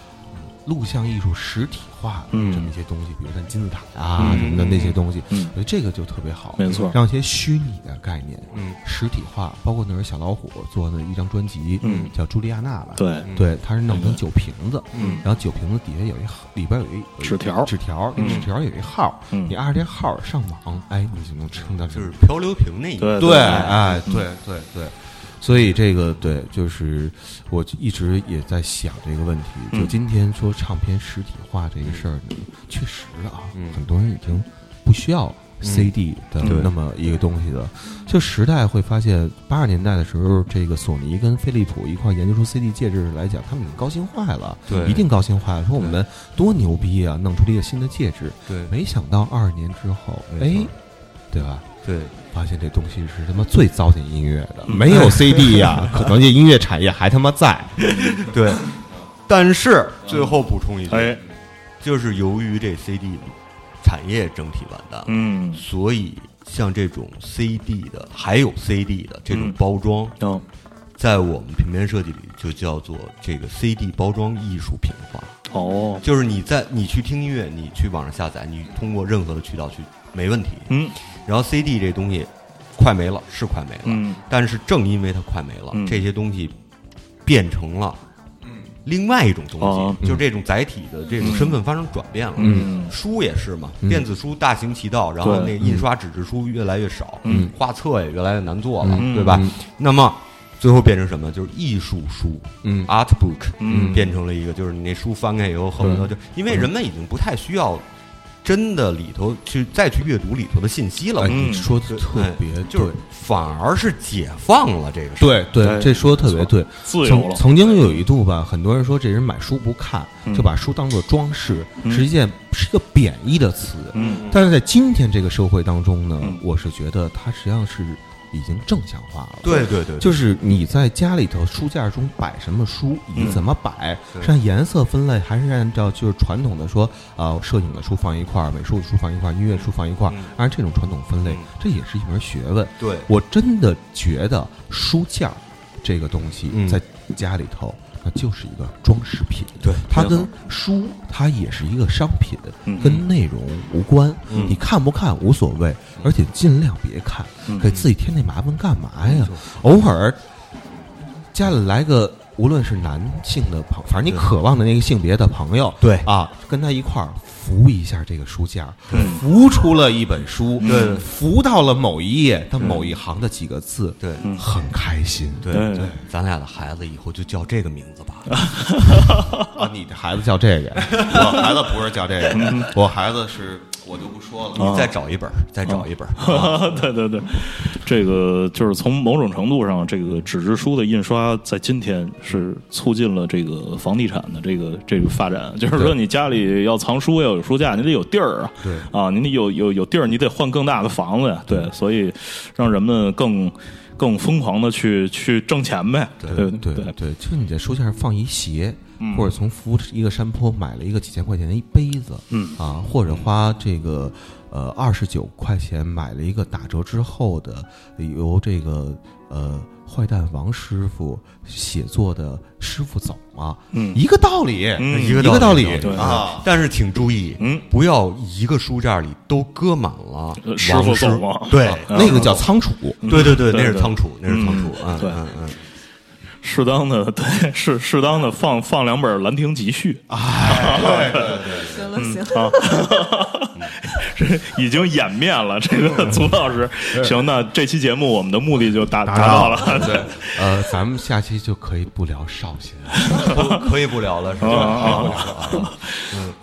录像艺术实体化嗯这么一些东西，比如像金字塔啊什么的那些东西，嗯。我觉得这个就特别好，没错。让一些虚拟的概念嗯实体化，包括那时候小老虎做的一张专辑，嗯。叫茱莉亚娜吧，对，对，它是弄成酒瓶子，嗯。然后酒瓶子底下有一里边有一纸条纸条，嗯。纸条有一号，嗯。你按着这号上网，哎，你就能撑到这就是漂流瓶那一对对，哎，对对对，所以这个对，就是我一直也在想这个问题。嗯就今天说唱片实体化这个事儿呢，确实啊，嗯很多人已经不需要 CD 的那么一个东西了。就时代会发现，八十年代的时候，这个索尼跟飞利浦一块研究出 CD 介质来讲，他们已经高兴坏了，对一定高兴坏了，说我们多牛逼啊，弄出了一个新的介质。对没想到二十年之后，哎，对吧？对，发现这东西是他妈最糟践音乐的，嗯。没有 CD 呀、可能这音乐产业还他妈在。对，但是最后补充一句，哎，就是由于这 CD 产业整体完蛋，嗯，所以像这种 CD 的，还有 CD 的这种嗯包装，嗯，在我们平面设计里就叫做这个 CD 包装艺术品化。哦，就是你在你去听音乐，你去网上下载，你通过任何的渠道去没问题。嗯然后 CD 这东西快没了，是快没了，嗯。但是正因为它快没了，嗯。这些东西变成了另外一种东西，哦。就是这种载体的这种身份发生转变了。嗯。书也是嘛，嗯。电子书大行其道，然后那印刷纸质书越来越少，嗯。画册也越来越难做了，嗯。对吧？嗯。那么最后变成什么？就是艺术书嗯。（art book），嗯。变成了一个，就是你那书翻开以后，恨不得就因为人们已经不太需要真的里头去再去阅读里头的信息了你说的特别对，就是反而是解放了这个。对对，这说的特别对。自由了，曾曾经有一度吧，很多人说这人买书不看，嗯。就把书当做装饰，嗯。是一件是一个贬义的词。嗯。但是在今天这个社会当中呢嗯，我是觉得它实际上是已经正向化了。对对对，就是你在家里头书架中摆什么书，以及怎么摆，对。是按颜色分类，还是按照就是传统的说啊、摄影的书放一块儿，美术的书放一块儿，音乐书放一块儿嗯，按这种传统分类嗯，这也是一门学问。对。我真的觉得书架这个东西嗯。在家里头，那就是一个装饰品。对它跟书它也是一个商品嗯，跟内容无关。嗯你看不看无所谓，而且尽量别看，嗯给自己添那麻烦干嘛呀？偶尔家里来个，无论是男性的朋，反正你渴望的那个性别的朋友，对啊，跟他一块儿扶一下这个书架，对。扶出了一本书，对。扶到了某一页的某一行的几个字，对。嗯很开心。对。对。对，咱俩的孩子以后就叫这个名字吧。啊，你的孩子叫这个，我孩子不是叫这个，我孩子是，我就不说了。你再找一本儿，再找一本儿。对对对，这个就是从某种程度上，这个纸质书的印刷在今天是促进了这个房地产的这个这个发展。就是说，你家里要藏书，要有书架，你得有地儿啊。对啊，你得有有有地儿，你得换更大的房子呀。对，所以让人们更更疯狂的去去挣钱呗。对对对就你在书架上放一鞋，嗯。或者从扶一个山坡买了一个几千块钱的一杯子，嗯。啊，或者花这个呃二十九块钱买了一个打折之后的由这个呃坏蛋王师傅写作的《师傅走吗》，嗯。一个道理，嗯。一个道道理。对啊。但是请注意，嗯，不要一个书架里都搁满了呃师王师傅走吗？对，那个叫仓储，对对对，对对那是仓储，那是仓储。嗯。嗯嗯，适当的 对适适当的放放两本《兰亭集序》啊。行了行了，啊，这已经演面了。这个祖老师，行，那这期节目我们的目的就达达到了。对，呃，咱们下期就可以不聊绍兴了。可以不聊了，是啊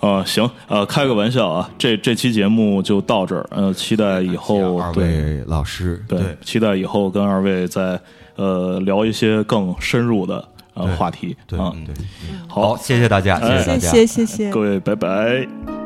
吧？啊，行，呃，开个玩笑啊，这这期节目就到这儿。呃，期待以后二对位老师，对，期待以后跟二位再呃聊一些更深入的呃话题对啊。对。好好，，谢谢大家，谢谢大家。谢谢谢谢各。位，拜拜。